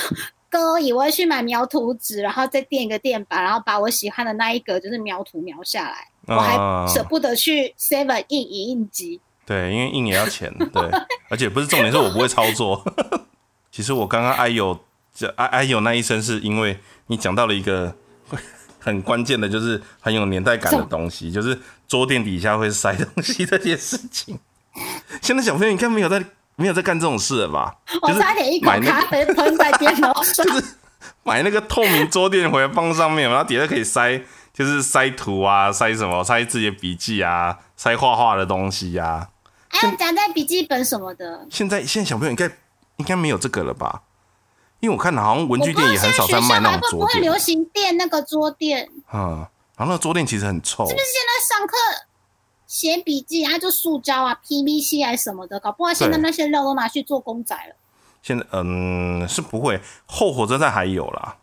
勾引，我会去买描图纸，然后再垫一个垫板，然后把我喜欢的那一格就是描图描下来。我还啊舍不得去 Seven 印影印机，对，因为印也要钱，对，而且不是重点是我不会操作。[laughs] 其实我刚刚哎呦，这哎哎有那一声是因为你讲到了一个 [laughs] 很关键的，就是很有年代感的东西，就是桌垫底下会塞东西这件事情。现在小朋友应该没有在没有在干这种事了吧？我就是差点一口买那咖啡喷在电脑上。[laughs] 买那个透明桌垫回来放上面，然后底下可以塞，就是塞图啊，塞什么，塞自己的笔记啊，塞画画的东西啊。还有夹在笔记本什么的。现在现在小朋友应该应该没有这个了吧？因为我看好像文具店也很少在卖那种桌垫会不会流，行垫那个桌垫？嗯，然后那个桌垫其实很臭，是不是现在上课写笔记，它就塑胶啊、PVC 啊什么的，搞不好现在那些料都拿去做公仔了。现在嗯是不会，后火车站还有啦。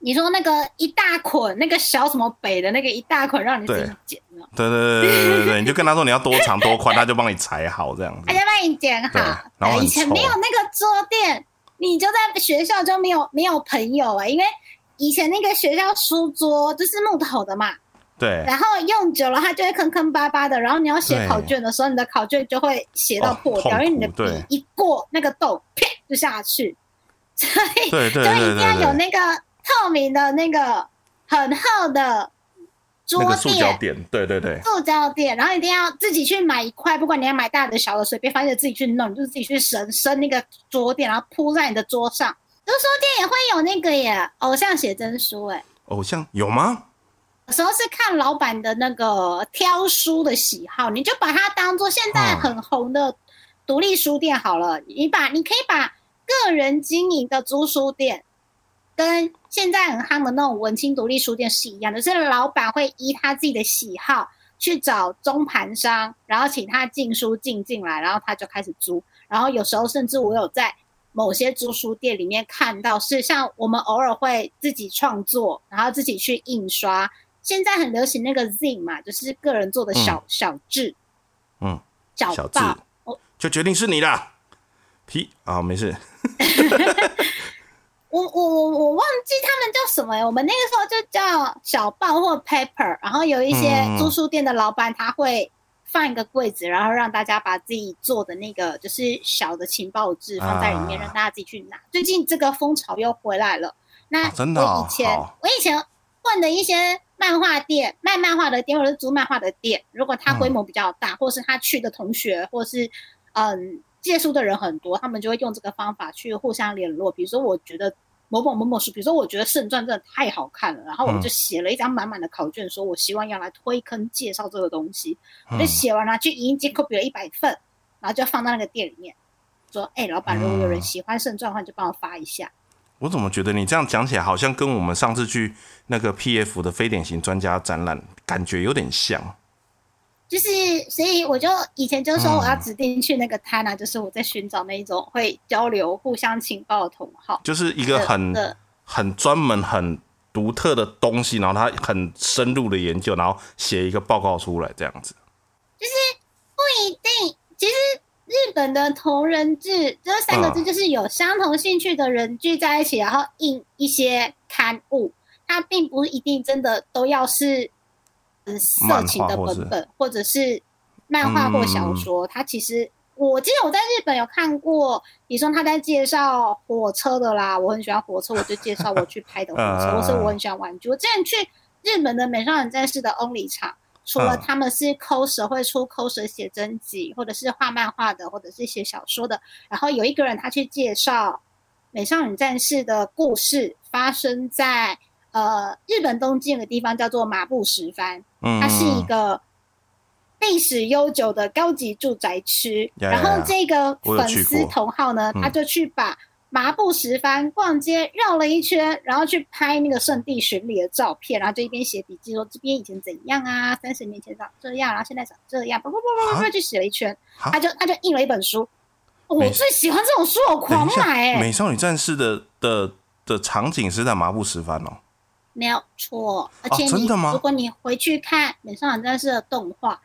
你说那个一大捆，那个小什么北的那个一大捆，让你自己剪了？对对对对对对，[laughs] 你就跟他说你要多长多宽，他就帮你裁好这样子他。就帮你剪对好。然后很以前臭没有那个桌垫，你就在学校就没有没有朋友哎、因为以前那个学校书桌就是木头的嘛，对，然后用久了它就会坑坑巴巴的，然后你要写考卷的时候，你的考卷就会写到哦破掉，因为你的笔一过那个洞，啪就下去，[laughs] 所以就一定要有，那个透明的那个很厚的桌那个塑胶垫。垫，对对对，塑胶垫，然后一定要自己去买一块，不管你要买大的小的，随便反正自己去弄，就是自己去生生那个桌垫，然后铺在你的桌上。读书店也会有那个耶，偶像写真书哎，偶像有吗？有时候是看老板的那个挑书的喜好，你就把它当做现在很红的独立书店好了。你把你可以把个人经营的租书店跟现在很夯的那种文青独立书店是一样的，就是老板会依他自己的喜好去找中盘商，然后请他进书进进来，然后他就开始租。然后有时候甚至我有在某些租书店里面看到，是像我们偶尔会自己创作，然后自己去印刷。现在很流行那个 Z 嘛，就是个人做的小、小志，嗯，小报。我就决定是你啦。皮啊，没事。[laughs] [laughs] [laughs] 我我我我忘记他们叫什么欸我们那个时候就叫小报或 paper，然后有一些嗯租书店的老板他会放一个柜子，然后让大家把自己做的那个就是小的情报纸放在里面，啊让大家自己去拿。最近这个风潮又回来了。那啊真的哦我以前、好我以前混的一些漫画店、卖漫画的店或者是租漫画的店，如果他规模比较大，或是他去的同学，或是嗯借书的人很多，他们就会用这个方法去互相联络。比如说，我觉得某某某某书，比如说我觉得《圣传》真的太好看了，然后我就写了一张满满的考卷，说我希望要来推坑介绍这个东西，我写完了去影音机 copy 了一百份，然后就放到那个店里面，说：“哎、老板，如果有人嗯喜欢《圣传》的话，你就帮我发一下。”我怎么觉得你这样讲起来，好像跟我们上次去那个 PF 的非典型专家展览感觉有点像。就是，所以我就以前就说嗯我要指定去那个摊啊，就是我在寻找那一种会交流、互相情报的同好。就是一个很很专门、很独特的东西，然后他很深入的研究，然后写一个报告出来，这样子。就是不一定，其实日本的同人志这三个字嗯就是有相同兴趣的人聚在一起，然后印一些刊物。它并不一定真的都要是嗯色情的本本，或者是漫画或小说。它其实我记得我在日本有看过，比如说他在介绍火车的啦，我很喜欢火车，我就介绍我去拍的火车，嗯或是我很 [laughs] 喜欢玩具。我之前去日本的美少女战士的 Only 场。除了嗯他们是 coser 会出 coser 写真集，或者是画漫画的，或者是写小说的，然后有一个人他去介绍美少女战士的故事，发生在呃日本东京有个地方叫做麻布十番，嗯，它是一个历史悠久的高级住宅区。然后这个粉丝同号呢，嗯他就去把麻布十番逛街绕了一圈，然后去拍那个圣地巡礼的照片，然后就一边写笔记说这边以前怎样啊，三十年前长这样，然后现在长这样，不不不不不，啊就写了一圈，啊他就他就印了一本书。我最喜欢这种书，我狂买哎、美少女战士的的的场景是在麻布十番哦。没有错，而且你、真的吗如果你回去看《美少女战士》的动画，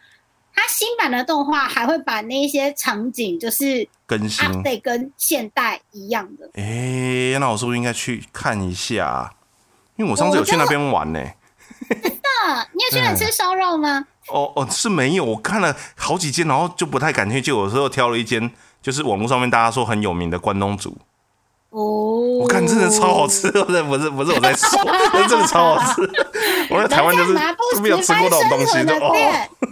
它新版的动画还会把那些场景就是更新。update 跟现代一样的。诶、那我是不是应该去看一下啊？因为我上次有去那边玩呢、真的，你有去那里吃烧肉吗？[laughs] 哦哦，是没有，我看了好几间，然后就不太敢去，就有时候挑了一间，就是网络上面大家说很有名的关东煮，哦，我看真的超好吃，不是不是不是我在说，但真的超好吃。[laughs] 我在台湾就是人家麻布没有吃过那种东西，生就哦，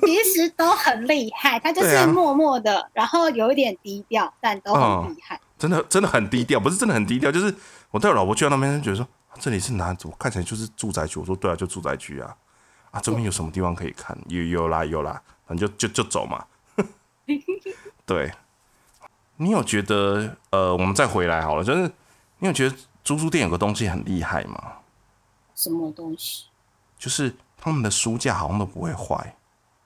其实都很厉害，他就是默默的，然后有一点低调，但都很厉害。真的真的很低调，不是真的很低调，就是我带我老婆去到那边，觉得说、啊这里是哪？怎么看起来就是住宅区？我说对啊，就住宅区啊。啊，这边有什么地方可以看？有有啦有啦，反正就就就走嘛。[laughs] 对，你有觉得呃，我们再回来好了，就是你有觉得租书店有个东西很厉害吗？什么东西？就是他们的书架好像都不会坏。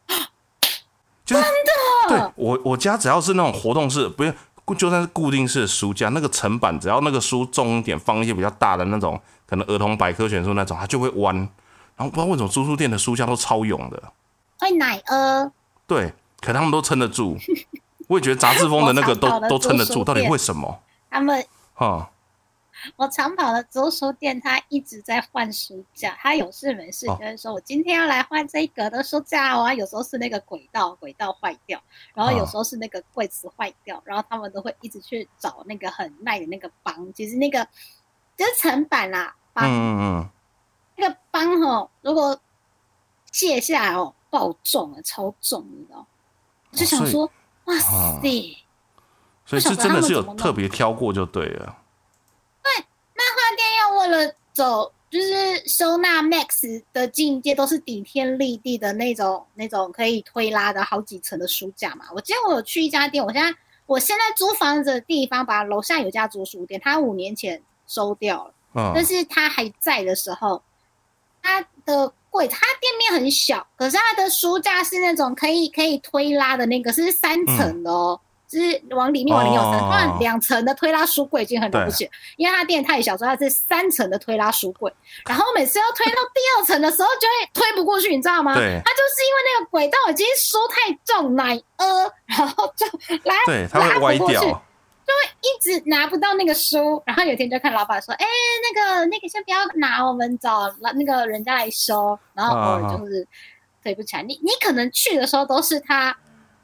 [gasps] 对我我家只要是那种活动式，不是就算是固定式的书架，那个层板只要那个书重一点，放一些比较大的那种，可能儿童百科全书那种，它就会弯。然后不知道为什么租书店的书架都超勇的，会奶呃，对，可他们都撑得住。[laughs] 我也觉得杂志风的那个都都撑得住，到底为什么？他们哈，我常跑的租书店，他一直在换书架，他有事没事哦就会说，我今天要来换这一格的书架哦。啊有时候是那个轨道轨道坏掉，然后有时候是那个柜子坏掉，然后他们都会一直去找那个很耐的那个帮。其实那个就是层板啦，帮、嗯嗯嗯，那个帮哦，如果卸下来哦，爆重啊，超重，你知道？我就想说，哇啊塞！所以是真的是有特别挑过就对了。对漫画店要为了走就是收纳 Max 的境界，都是顶天立地的那种那种可以推拉的好几层的书架嘛。我记得我有去一家店，我现在我现在租房子的地方，把楼下有家租书店，他五年前收掉了，嗯但是他还在的时候，他的柜它店面很小，可是它的书架是那种可以可以推拉的那个，是三层的哦。就是往里面往里面有三，哦当然两层的推拉书柜已经很了不起了，因为它店太小，所以它是三层的推拉书柜。然后每次要推到第二层的时候，就会推不过去，你知道吗？对它就是因为那个轨道已经书太重，奶呃，然后就来拉不过去掉。一直拿不到那个书，然后有一天就看老板说：“哎、那个那个先不要拿，我们找那个人家来收。”然后偶尔就是对不起来，你你可能去的时候都是他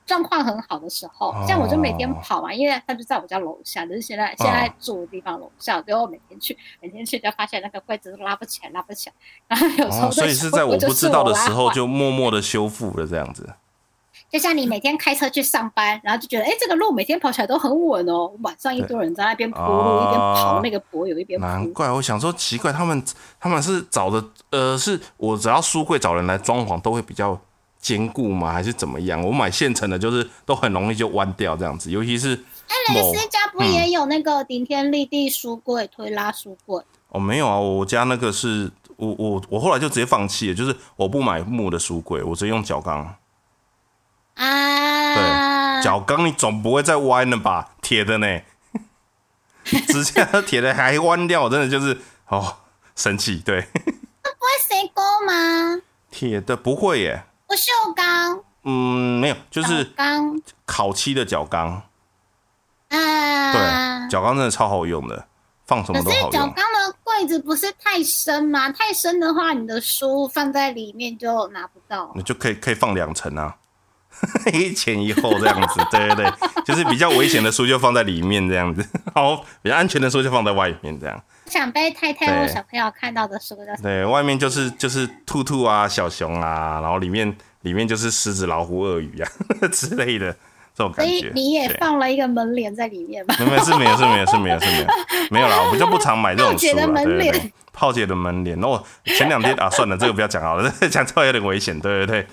状况很好的时候，哦像我就每天跑嘛，因为他就在我家楼下，就是现在现在住的地方楼下，所以我每天去，每天去就发现那个柜子都拉不起来，拉不起来。然后有时候哦，所以是在我不知道的时候就默默的修复了这样子。就像你每天开车去上班，然后就觉得，哎，这个路每天跑起来都很稳哦。晚上一堆人在那边铺路，哦一边跑那个柏油，一边铺。难怪我想说奇怪，他们他们是找的呃，是我只要书柜找人来装潢都会比较坚固吗？还是怎么样？我买现成的，就是都很容易就弯掉这样子，尤其是哎，某蕾丝家不也有那个顶天立地书柜、推拉书柜？哦没有啊，我家那个是我我我后来就直接放弃了，就是我不买木的书柜，我直接用角钢。啊，对角钢你总不会再弯了吧？铁的呢，[laughs] 直接铁的还弯掉，真的就是哦神奇。对，不会谁勾吗？铁的不会耶，不锈钢、嗯，没有，就是角钢烤漆的角钢。啊，对，角钢真的超好用的，放什么都好用。角钢的柜子不是太深吗？太深的话，你的书放在里面就拿不到。你就可以可以放两层啊，[laughs] 一前一后这样子，对对对，就是比较危险的书就放在里面这样子，好，比较安全的书就放在外面这样。不想被太太或小朋友看到的书就对，外面就是就是兔兔啊、小熊啊，然后里面里面就是狮子、老虎、鳄鱼啊 [laughs] 之类的这种所感觉。以你也放了一个门帘在里面吧？没有是没有是没有是没有是没有没有啦，我们就不常买这种炮 [laughs] 姐的门帘对对对，炮姐的门帘。哦，前两天啊，算了，这个不要讲好了，讲出来有点危险，对对对。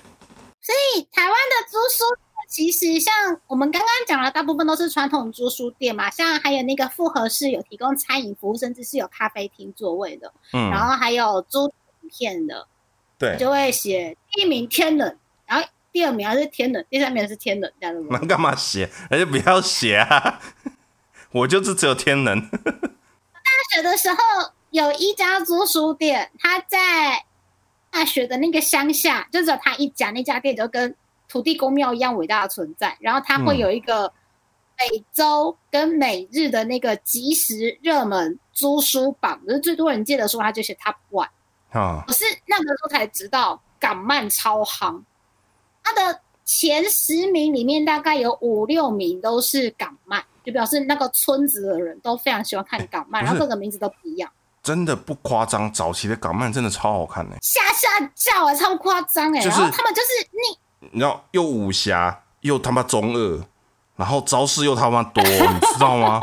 台湾的租书其实像我们刚刚讲的，大部分都是传统租书店嘛，像还有那个复合式有提供餐饮服务，甚至是有咖啡厅座位的，嗯，然后还有租影片的，对，就会写第一名天冷，然后第二名还是天冷，第三名是天冷这样子。那干嘛写？那就不要写啊！[laughs] 我就是只有天冷。[laughs] 大学的时候有一家租书店，它在大学的那个乡下，就只有他一家，那家店就跟土地公庙一样伟大的存在。然后他会有一个每周跟每日的那个即时热门租书榜，就是最多人借的书，他就写 Top One。啊，我是那个时候才知道港漫超夯，他的前十名里面大概有五六名都是港漫，就表示那个村子的人都非常喜欢看港漫，然后各个名字都不一样。真的不夸张，早期的港漫真的超好看呢、吓吓叫啊，超夸张哎！就是他们就是你你知道，又武侠又他妈中二，然后招式又他妈多，你知道吗？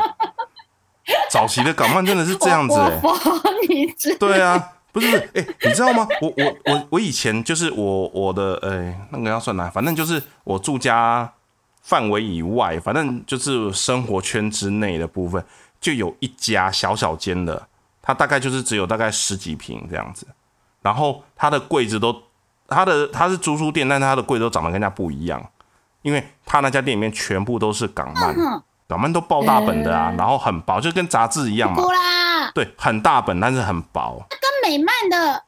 [laughs] 早期的港漫真的是这样子哎、我我否你知对啊，不是，哎、你知道吗？我我我我以前就是我我的，哎、那个要算哪？反正就是我住家范围以外，反正就是生活圈之内的部分，就有一家小小间的，它大概就是只有大概十几平这样子，然后它的柜子都，它的它是租书店，但是它的柜子都长得跟人家不一样。因为他那家店里面全部都是港漫，嗯，港漫都爆大本的啊，嗯。然后很薄，就跟杂志一样嘛。对，很大本，但是很薄。跟美漫的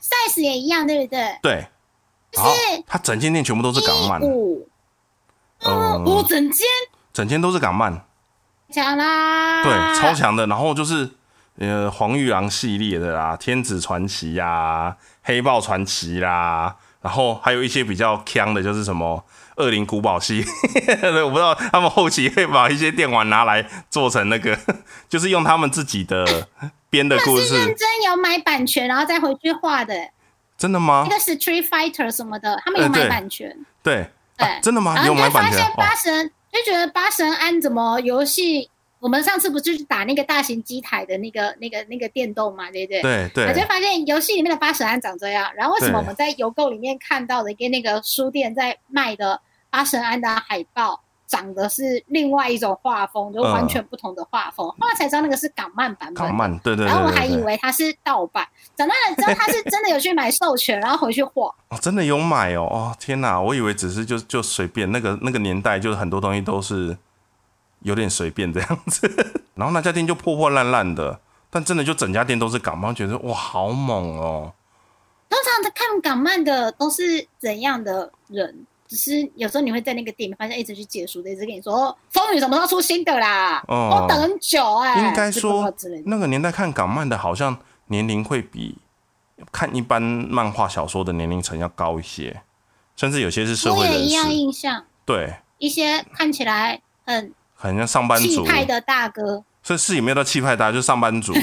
size 也一样，对不对？对，就是它整间店全部都是港漫，五，嗯，五整间？整间都是港漫，强啦，对，超强的。然后就是呃黄玉郎系列的啦，天子传奇呀、黑豹传奇啦，然后还有一些比较强的，就是什么恶灵古堡系列，[laughs] 我不知道他们后期会把一些电玩拿来做成那个，[laughs] 就是用他们自己的编的故事认事，真有买版权，然后再回去画的。真的吗那？个 Street Fighter 什么的，他们有买版权。对，对啊，真的吗？然后有你就发现买版权哦八神，就觉得八神庵怎么游戏？我们上次不就是打那个大型机台的那个、那个、那个电动嘛，对不对？对对我就对发现游戏里面的八神庵长这样，然后为什么我们在邮购里面看到的跟那个书店在卖的八神庵的海报长的是另外一种画风，就完全不同的画风，后来才知道那个是港漫版本。港漫，对对对然后我还以为它是盗版，长大了之后他是真的有去买授权，然后回去画。哦，真的有买哦，哦天哪，我以为只是就就随便，那个那个年代就是很多东西都是有点随便这样子，[laughs] 然后那家店就破破烂烂的，但真的就整家店都是港漫，觉得哇好猛哦，通常在看港漫的都是怎样的人？只是有时候你会在那个店里面发现一直去借书的，一直跟你说哦风雨什么时候出新的啦，哦。我等很久哎、应该之说。那个年代看港漫的，好像年龄会比看一般漫画小说的年龄层要高一些，甚至有些是社会人我也一样，印象，对，一些看起来很很像上班族，气派的大哥，所以是也没有到气派大，就是上班族。[laughs]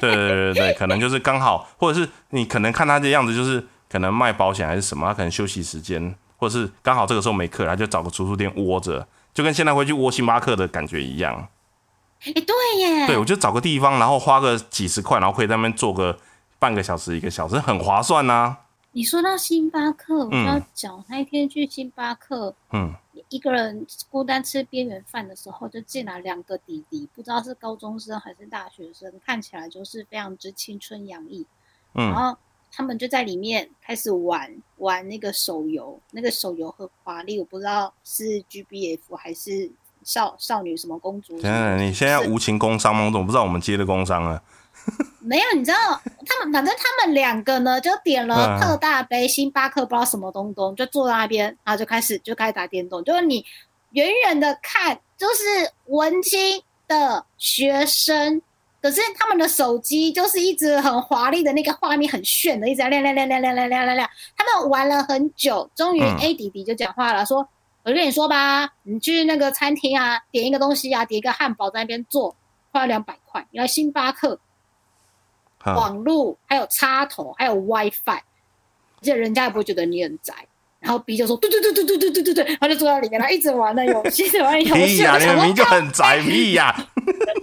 对对对对对，可能就是刚好，或者是你可能看他的样子，就是可能卖保险还是什么，他可能休息时间，或者是刚好这个时候没课，他就找个图书店窝着，就跟现在会去窝星巴克的感觉一样。哎、对耶，对，我就找个地方，然后花个几十块，然后可以在那边坐个半个小时、一个小时，很划算啊呐、你说到星巴克，我要讲、那一天去星巴克，嗯，一个人孤单吃边缘饭的时候，就进来两个弟弟，不知道是高中生还是大学生，看起来就是非常之青春洋溢。嗯然嗯后他们就在里面开始玩玩那个手游，那个手游很华丽，我不知道是 GBF 还是少少女什么公主什等么的。等，你现在是无情工伤吗？我怎么不知道我们接的工伤啊？[laughs] 没有，你知道他们反正他们两个呢，就点了嗯特大杯星巴克，不知道什么东东，就坐在那边，然后就开始就开始打电动。就是你远远的看，就是文青的学生，可是他们的手机就是一直很华丽的那个画面，很炫的，一直在亮亮亮亮亮亮亮亮亮。他们玩了很久，终于嗯 A 弟弟就讲话了，说：“我就跟你说吧，你去那个餐厅啊，点一个东西啊，点一个汉堡在那边做，花了两百块。你来星巴克。”网络，还有插头，还有 WiFi，而且人家也不会觉得你很宅。然后 B 就说对对对对对对对对对，然后就坐在里面，他一直玩那游戏，一直玩游戏。屁呀、我就想说你明明就很宅，屁呀、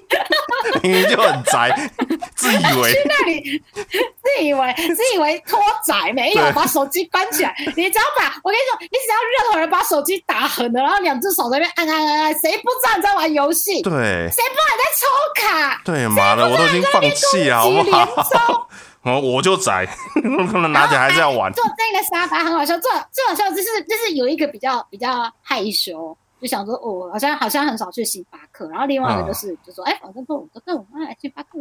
[laughs] 明明就很宅，自以为去那里，自以为自以为脱宅，没有对把手机关起来。你只要把我跟你说，你只要任何人把手机打横的，然后两只手在那边按按按按，谁不知道你在玩游戏？对谁不知道你在抽卡？对，妈的，我都已经放弃了，好不好？我我就宅，[laughs] 可能拿起来还是要玩。坐在那个沙发很好笑，最好最好笑就是就是有一个比较比较害羞，就想说哦，好像好像很少去星巴克，然后另外一个就是、就说哎，反正跟我跟我妈来星巴克，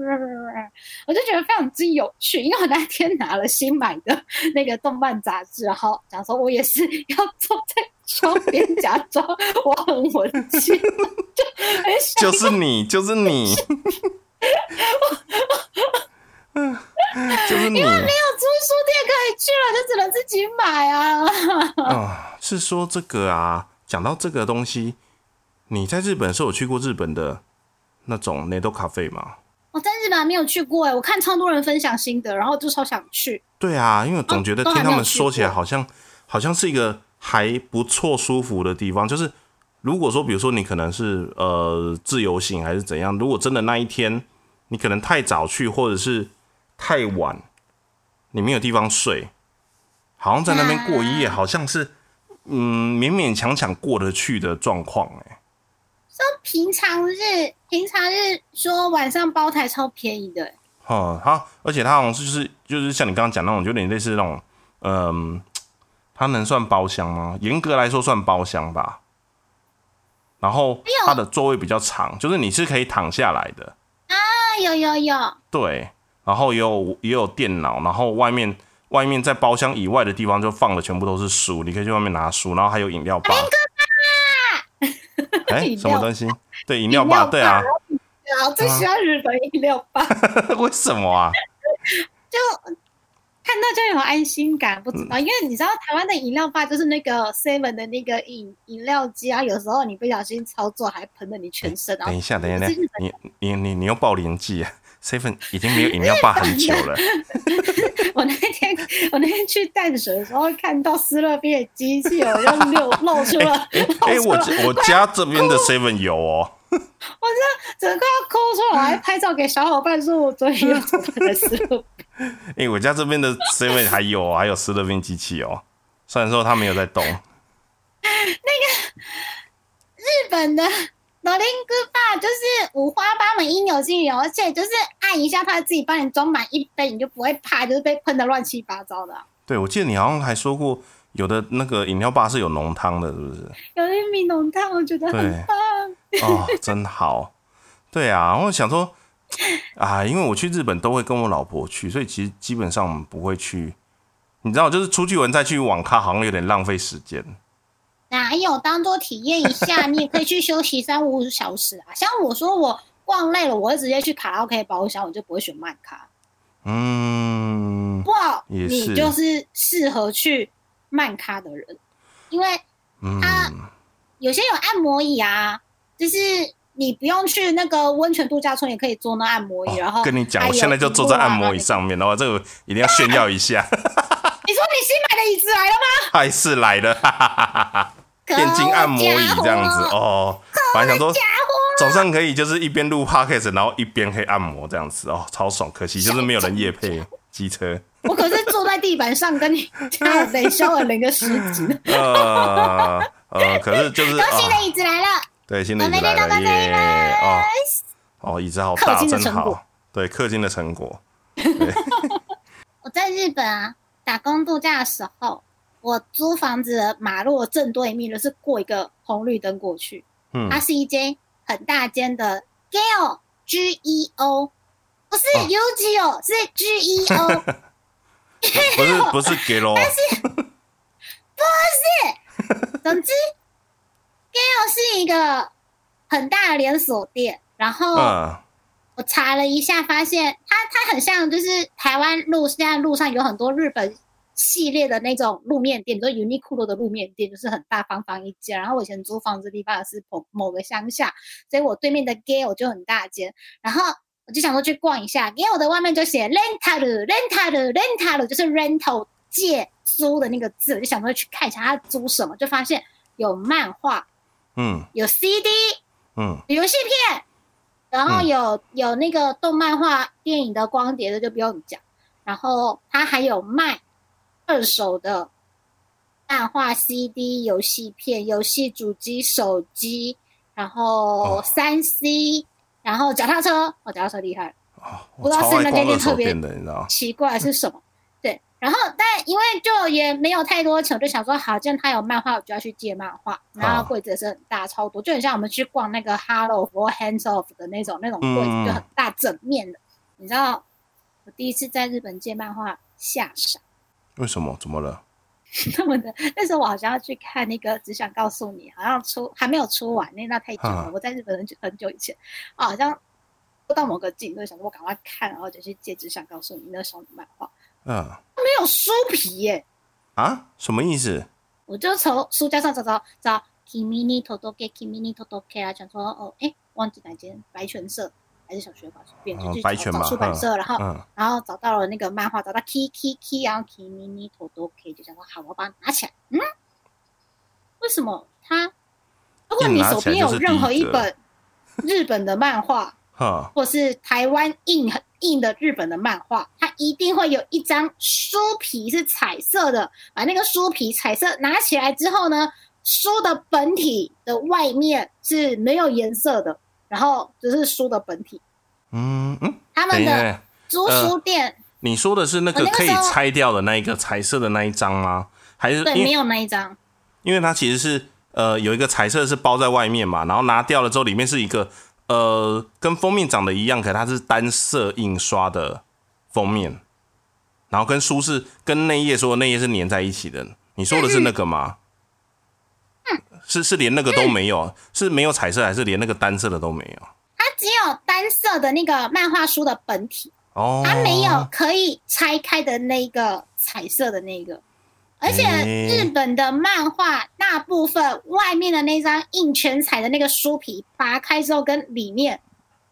我就觉得非常之有趣，因为我那天拿了新买的 [laughs] 那个动漫杂志，然后讲说我也是 [laughs] 要坐在窗边假装我很文静，就就是你，就是你，就是你。没有租书店可以去了，就只能自己买啊。啊、是说这个啊，讲到这个东西，你在日本是有去过日本的那种内豆咖啡吗？我在日本还没有去过哎，我看超多人分享心得，然后就超想去。对啊，因为我总觉得听他们说起来，好像好像是一个还不错、舒服的地方。就是如果说，比如说你可能是呃自由行还是怎样，如果真的那一天你可能太早去，或者是太晚，你没有地方睡，好像在那边过一夜，啊好像是嗯勉勉强强过得去的状况哎。平常日平常日说晚上包台超便宜的欸，哦，他而且他好像是就是就是像你刚刚讲那种，有点类似那种，嗯，他能算包厢吗？严格来说算包厢吧。然后它的座位比较长，就是你是可以躺下来的。啊，有有有。对，然后也有也有电脑，然后外面外面在包厢以外的地方就放的全部都是书，你可以去外面拿书，然后还有饮料吧。哎，[laughs] 什么东西？对，饮料吧，对啊。我最喜欢日本饮料吧。[laughs] 为什么啊？就看到就有安心感，不知道，因为你知道台湾的饮料吧，就是那个 Seven 的那个饮饮料机啊，有时候你不小心操作，还喷了你全身。等一下，等一下，你你你你又报年纪，Seven 已经没有饮料霸很久了。[laughs] 我那天我那天去淡水的时候，看到斯乐冰的机器，我就露 [laughs] 露出了。哎，我我家这边的 Seven 有哦。我这整个要抠出来，拍照给小伙伴说，我昨天又做了斯乐冰。[laughs] 哎，我家这边的 Seven 还有还有斯乐冰机器哦，虽然说它没有在动。那个日本的罗林哥爸就是五花八门，应有尽有，而且就是按一下，他自己帮你装满一杯，你就不会怕，就是被喷的乱七八糟的。对，我记得你好像还说过，有的那个饮料吧是有浓汤的，是不是？有玉米浓汤，我觉得很棒。哦，真好，对啊，我想说 [coughs] 啊，因为我去日本都会跟我老婆去，所以其实基本上我们不会去。你知道，就是出去玩再去网咖，好像有点浪费时间。哪有当做体验一下？你也可以去休息三五小时啊。像我说我逛累了，我会直接去卡拉 OK 包厢，我就不会选慢卡。嗯，不，你就是适合去慢咖的人，因为他有些有按摩椅啊。就是你不用去那个温泉度假村，也可以坐那按摩椅。然后跟你讲，我现在就坐在按摩椅上面，然后这个一定要炫耀一下。[laughs] 你说你新买的椅子来了吗？还是来了，电竞按摩椅这样子哦。本来想说早上可以就是一边录 podcast，然后一边可以按摩这样子哦，超爽。可惜就是没有人夜配机车。我可是坐在地板上跟你 [laughs] 加等消了零个十级。[laughs] 呃呃，可是就是 [laughs] 新的椅子来了。对，新的椅子来了耶！哦，哦，椅子好大，真好。对，氪金的成果。我在日本啊，打工度假的时候，我租房子的马路正对面就是过一个红绿灯过去。嗯，它是一间很大间的 Geo G E O，不是 U G O，是 G E O。[laughs] 不是不是 Geo，但是不是，总之。Geo 是一个很大的连锁店，然后我查了一下，发现它它很像，就是台湾路现在路上有很多日本系列的那种路面店，比如 Uniqlo 的路面店，就是很大方方一间。然后我以前租房子地方是某某个乡下，所以我对面的 Gale 就很大间。然后我就想说去逛一下，Gale 的外面就写 rental rental rental，就是 rental 借租的那个字，我就想说去看一下他租什么，就发现有漫画。嗯，有 CD，嗯，有游戏片，然后有有那个动漫画电影的光碟的就不用讲，然后它还有卖二手的漫画 CD、游戏片、游戏主机、手机，然后三 C，然后脚踏车，哦，脚踏车厉害，不知道是那间店特别奇怪是什么。然后，但因为就也没有太多钱，我就想说，好，既然他有漫画，我就要去借漫画。然后柜子也是很大，超多，就很像我们去逛那个 Hello for Hands Off 的那种那种柜子，就很大整面的。你知道，我第一次在日本借漫画吓傻。为什么？怎么了？[laughs] 他们的那时候我好像要去看那个，只想告诉你，好像出还没有出完，那那太久了。我在日本很久很久以前，啊，好像到某个景，就想说我赶快看，然后就去借，只想告诉你那少女漫画。嗯，没有书皮耶，啊，什么意思？我就从书架上找找找，Kimi ni todoke，Kimi ni todoke 啊，想说哦，哎，忘记哪间白泉社还是小学馆，随便就去找出版社，然后然后找到了那个漫画，找到 K K K，然后 Kimi ni todoke 就想说好，我把它拿起来，嗯，为什么他？如果你手边有任何一本日本的漫画，或是台湾印很。印的日本的漫画，它一定会有一张书皮是彩色的。把那个书皮彩色拿起来之后呢，书的本体的外面是没有颜色的，然后只是书的本体。嗯嗯，他们的租书店，你说的是那个可以拆掉的那一个彩色的那一张吗？还是对，没有那一张。因为它其实是呃有一个彩色是包在外面嘛，然后拿掉了之后，里面是一个呃跟封面长得一样，可它是单色印刷的封面，然后跟书是跟内页说的内页是粘在一起的。你说的是那个吗？是是连那个都没有，是没有彩色还是连那个单色的都没有？它只有单色的那个漫画书的本体，哦，它没有可以拆开的那个彩色的那个。而且日本的漫画大部分外面的那张印全彩的那个书皮拔开之后，跟里面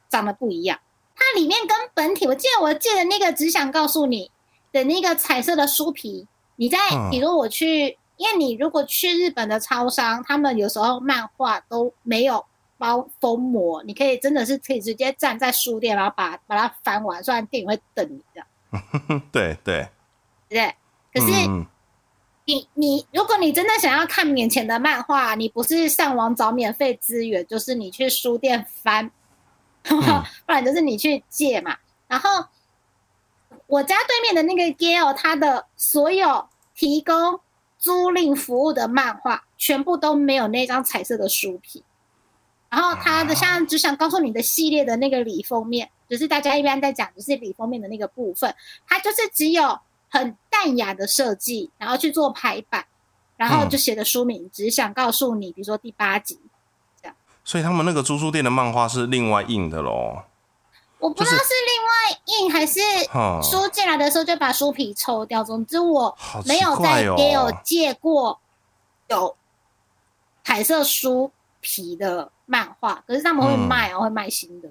长得不一样。它里面跟本体，我记得我记得那个只想告诉你的那个彩色的书皮，你在嗯比如我去，因为你如果去日本的超商，他们有时候漫画都没有包封膜，你可以真的是可以直接站在书店，然后把把它翻完，虽然店员会等你这样，[laughs] 对对，对？可是你你，如果你真的想要看免钱的漫画，你不是上网找免费资源，就是你去书店翻，[laughs] 不然就是你去借嘛。然后我家对面的那个 Gale，它的所有提供租赁服务的漫画，全部都没有那张彩色的书皮。然后它的像只想告诉你的系列的那个里封面，就是大家一般在讲，就是里封面的那个部分，它就是只有很淡雅的设计，然后去做排版，然后就写的书名，只想告诉你，比如说第八集这样，所以他们那个租书店的漫画是另外印的喽。我不知道是是另外印还是书进来的时候就把书皮抽掉。总之我没有在也有借过有彩色书皮的漫画，可是他们会嗯卖，然后会卖新的。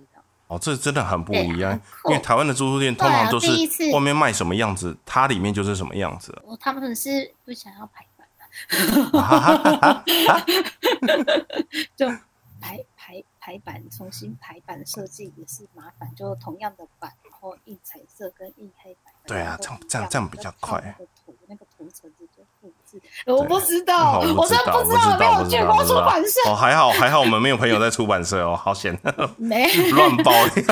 哦，这真的很不一样因为台湾的租书店通常都是外面卖什么样子，它里面就是什么样子。我他们是不想要排版，[laughs] 就排排排版重新排版设计也是麻烦，就同样的版，然后印彩色跟印黑白。对啊这样这样这样比较快那个图那个图层我不知道，哦我真的，不知道，我没有去过出版社，哦，还好还好，我们没有朋友在出版社哦，好险，[laughs] 没乱爆料。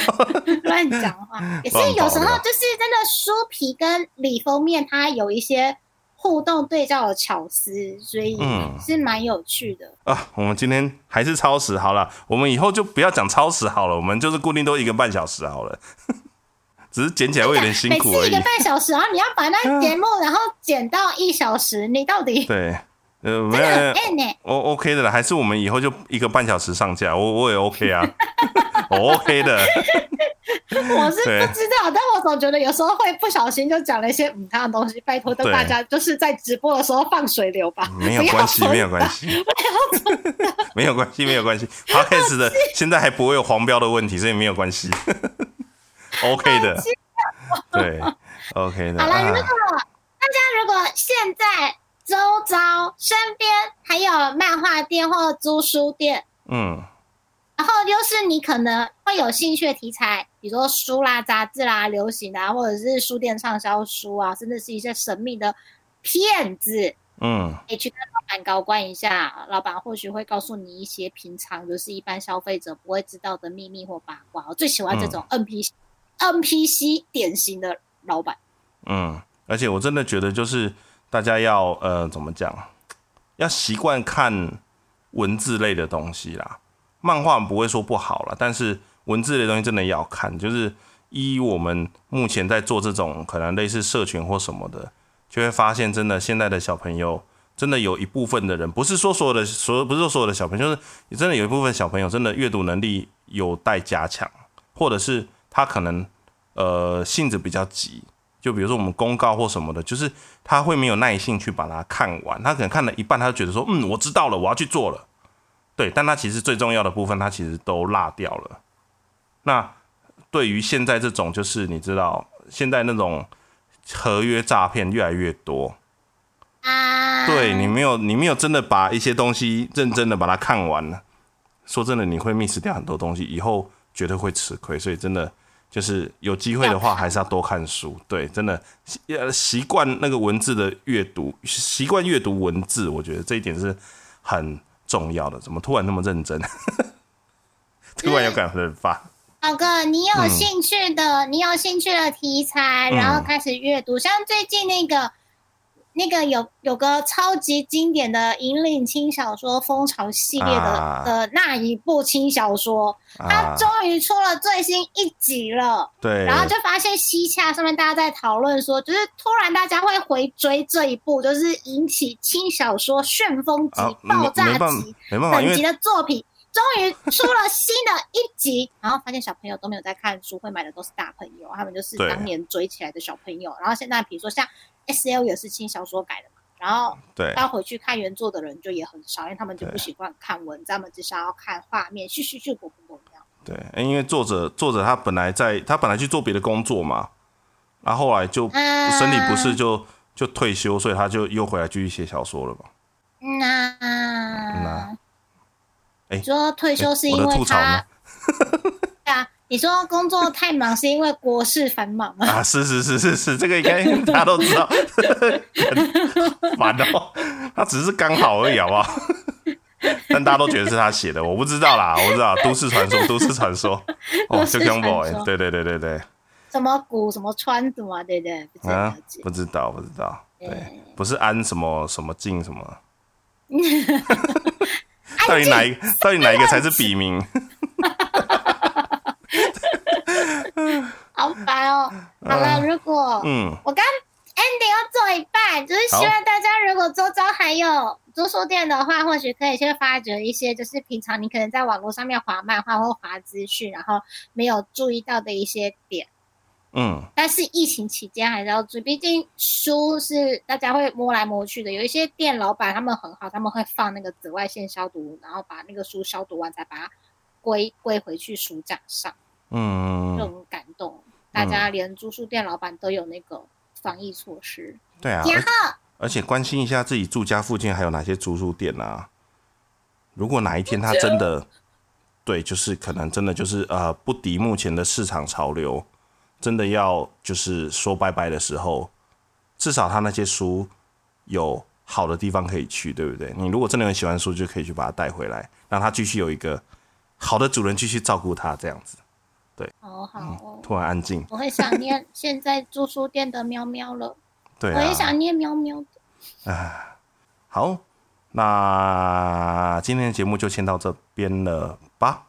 乱讲话。也是有时候就是真的书皮跟里封面它有一些互动对照的巧思，所以嗯是蛮有趣的。啊，我们今天还是超时好了，我们以后就不要讲超时好了，我们就是固定都一个半小时好了，只是剪起来会有点辛苦每次一个。半小时，然后你要把那 [laughs] 节目然后剪到一小时，你到底对，呃，没有。我 OK 的啦，还是我们以后就一个半小时上架，我我也 OK 啊，[laughs] 我 OK 的，[laughs] 我是不知道，但我总觉得有时候会不小心就讲了一些嗯他的东西，拜托对大家就是在直播的时候放水流吧，没有关系，没有关系，没有关系，没有关系。Podcast 的现在还不会有黄标的问题，所以没有关系，OK 的，[laughs] 对，OK 的。[laughs] 好了，如果啊大家如果现在周遭身边还有漫画店或租书店，嗯然后又是你可能会有兴趣的题材，比如说书啦、杂志啦、流行啊，或者是书店畅销书啊，甚至是一些神秘的骗子，嗯，可以去跟老板高官一下，老板或许会告诉你一些平常就是一般消费者不会知道的秘密或八卦。我最喜欢这种 NPC、NPC 典型的老板。嗯，而且我真的觉得，就是大家要呃，怎么讲，要习惯看文字类的东西啦。漫画不会说不好啦，但是文字类东西真的要看。就是依我们目前在做这种可能类似社群或什么的，就会发现，真的现在的小朋友，真的有一部分的人，不是说所有的所，不是说所有的小朋友，就是真的有一部分小朋友，真的阅读能力有待加强，或者是他可能呃性子比较急，就比如说我们公告或什么的，就是他会没有耐性去把它看完，他可能看了一半，他就觉得说，嗯，我知道了，我要去做了。对，但他其实最重要的部分，他其实都落掉了。那对于现在这种，就是你知道，现在那种合约诈骗越来越多，啊，对你没有，你没有真的把一些东西认真的把它看完了。说真的，你会 miss 掉很多东西，以后绝对会吃亏。所以真的就是有机会的话，还是要多看书。对，真的呃习惯那个文字的阅读，习惯阅读文字，我觉得这一点是很重要的。怎么突然那么认真？[laughs] 突然有感而发。宝哥，你有嗯兴趣的，你有兴趣的题材，嗯然后开始阅读，像最近那个那个有有个超级经典的引领轻小说风潮系列的、啊的那一部轻小说，它啊，终于出了最新一集了。对，然后就发现西洽上面大家在讨论说，就是突然大家会回追这一部，就是引起轻小说旋风级、啊，爆炸级等级的作品，终于出了新的一集，然后发现小朋友都没有在看书，会买的都是大朋友，他们就是对当年追起来的小朋友。然后现在比如说像 S L 也是轻小说改的嘛，然后对要回去看原作的人就也很少，因为他们就不对习惯看文章，他们只想要看画面，咻咻咻，啵啵啵这样。对，因为作者作者他本来在他本来去做别的工作嘛，然后后来就啊身体不适就就退休，所以他就又回来继续写小说了嘛。那那哎你说退休是哎因为我的吐槽呢他，对啊，你说工作太忙是因为国事繁忙吗？啊，是是是是是，这个应该大家都知道，很 [laughs] 烦哦。他只是刚好而已，好不好？[laughs] 但大家都觉得是他写的，我不知道啦，我不知道都市传说，都市传说，哦，就传 boy，说对对对对对，什么古什么川什么，对不对？啊，。不知道不知道，对对，不是安什么什么静什么，[laughs] 到底哪一到底哪一个才是笔名？好烦哦。[laughs] 好了，如果嗯，我刚 ending 要做一半，就是希望大家如果周遭还有租书店的话，或许可以去发掘一些，就是平常你可能在网络上面滑漫画或滑资讯，然后没有注意到的一些点。嗯，但是疫情期间还是要注意，毕竟书是大家会摸来摸去的。有一些店老板他们很好，他们会放那个紫外线消毒，然后把那个书消毒完再把它归归回去书架上，嗯就，很感动。大家连租书店老板都有那个防疫措施。对啊，然而后而且关心一下自己住家附近还有哪些租书店啊。如果哪一天他真的，对，就是可能真的就是呃不敌目前的市场潮流，真的要就是说拜拜的时候，至少他那些书有好的地方可以去，对不对？你如果真的很喜欢书，就可以去把它带回来，让它继续有一个好的主人继续照顾它，这样子。好好哦，突然安静，我会想念 [laughs] 现在住书店的喵喵了，对我也啊，想念喵喵的。啊好，那今天的节目就先到这边了吧。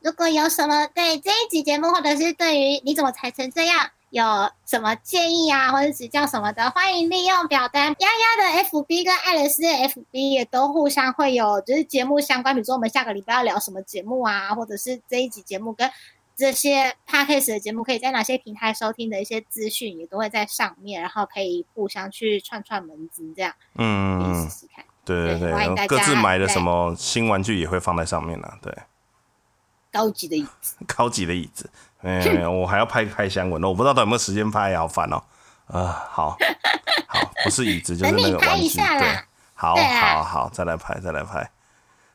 如果有什么对这一集节目，或者是对于你怎么才成这样，有什么建议啊，或者指教什么的，欢迎利用表单。丫丫的 FB 跟爱丽丝的 FB 也都互相会有，就是节目相关，比如说我们下个礼拜要聊什么节目啊，或者是这一集节目跟这些 podcast 的节目可以在哪些平台收听的一些资讯，也都会在上面，然后可以互相去串串门子，这样可以嗯试，试看。对对对，各自买的什么新玩具也会放在上面呢。对，高级的椅子，[laughs] 高级的椅子，哎，我还要拍开箱文呢，我不知道他有没有时间拍，好烦哦。呃，好，[laughs] 好，不是椅子就是那个玩具，对，好好好，再来拍，再来拍。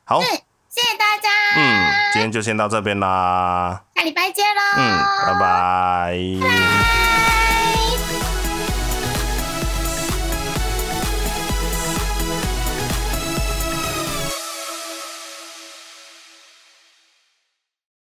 好，谢谢大家，嗯，今天就先到这边啦，下礼拜见喽，嗯，拜拜。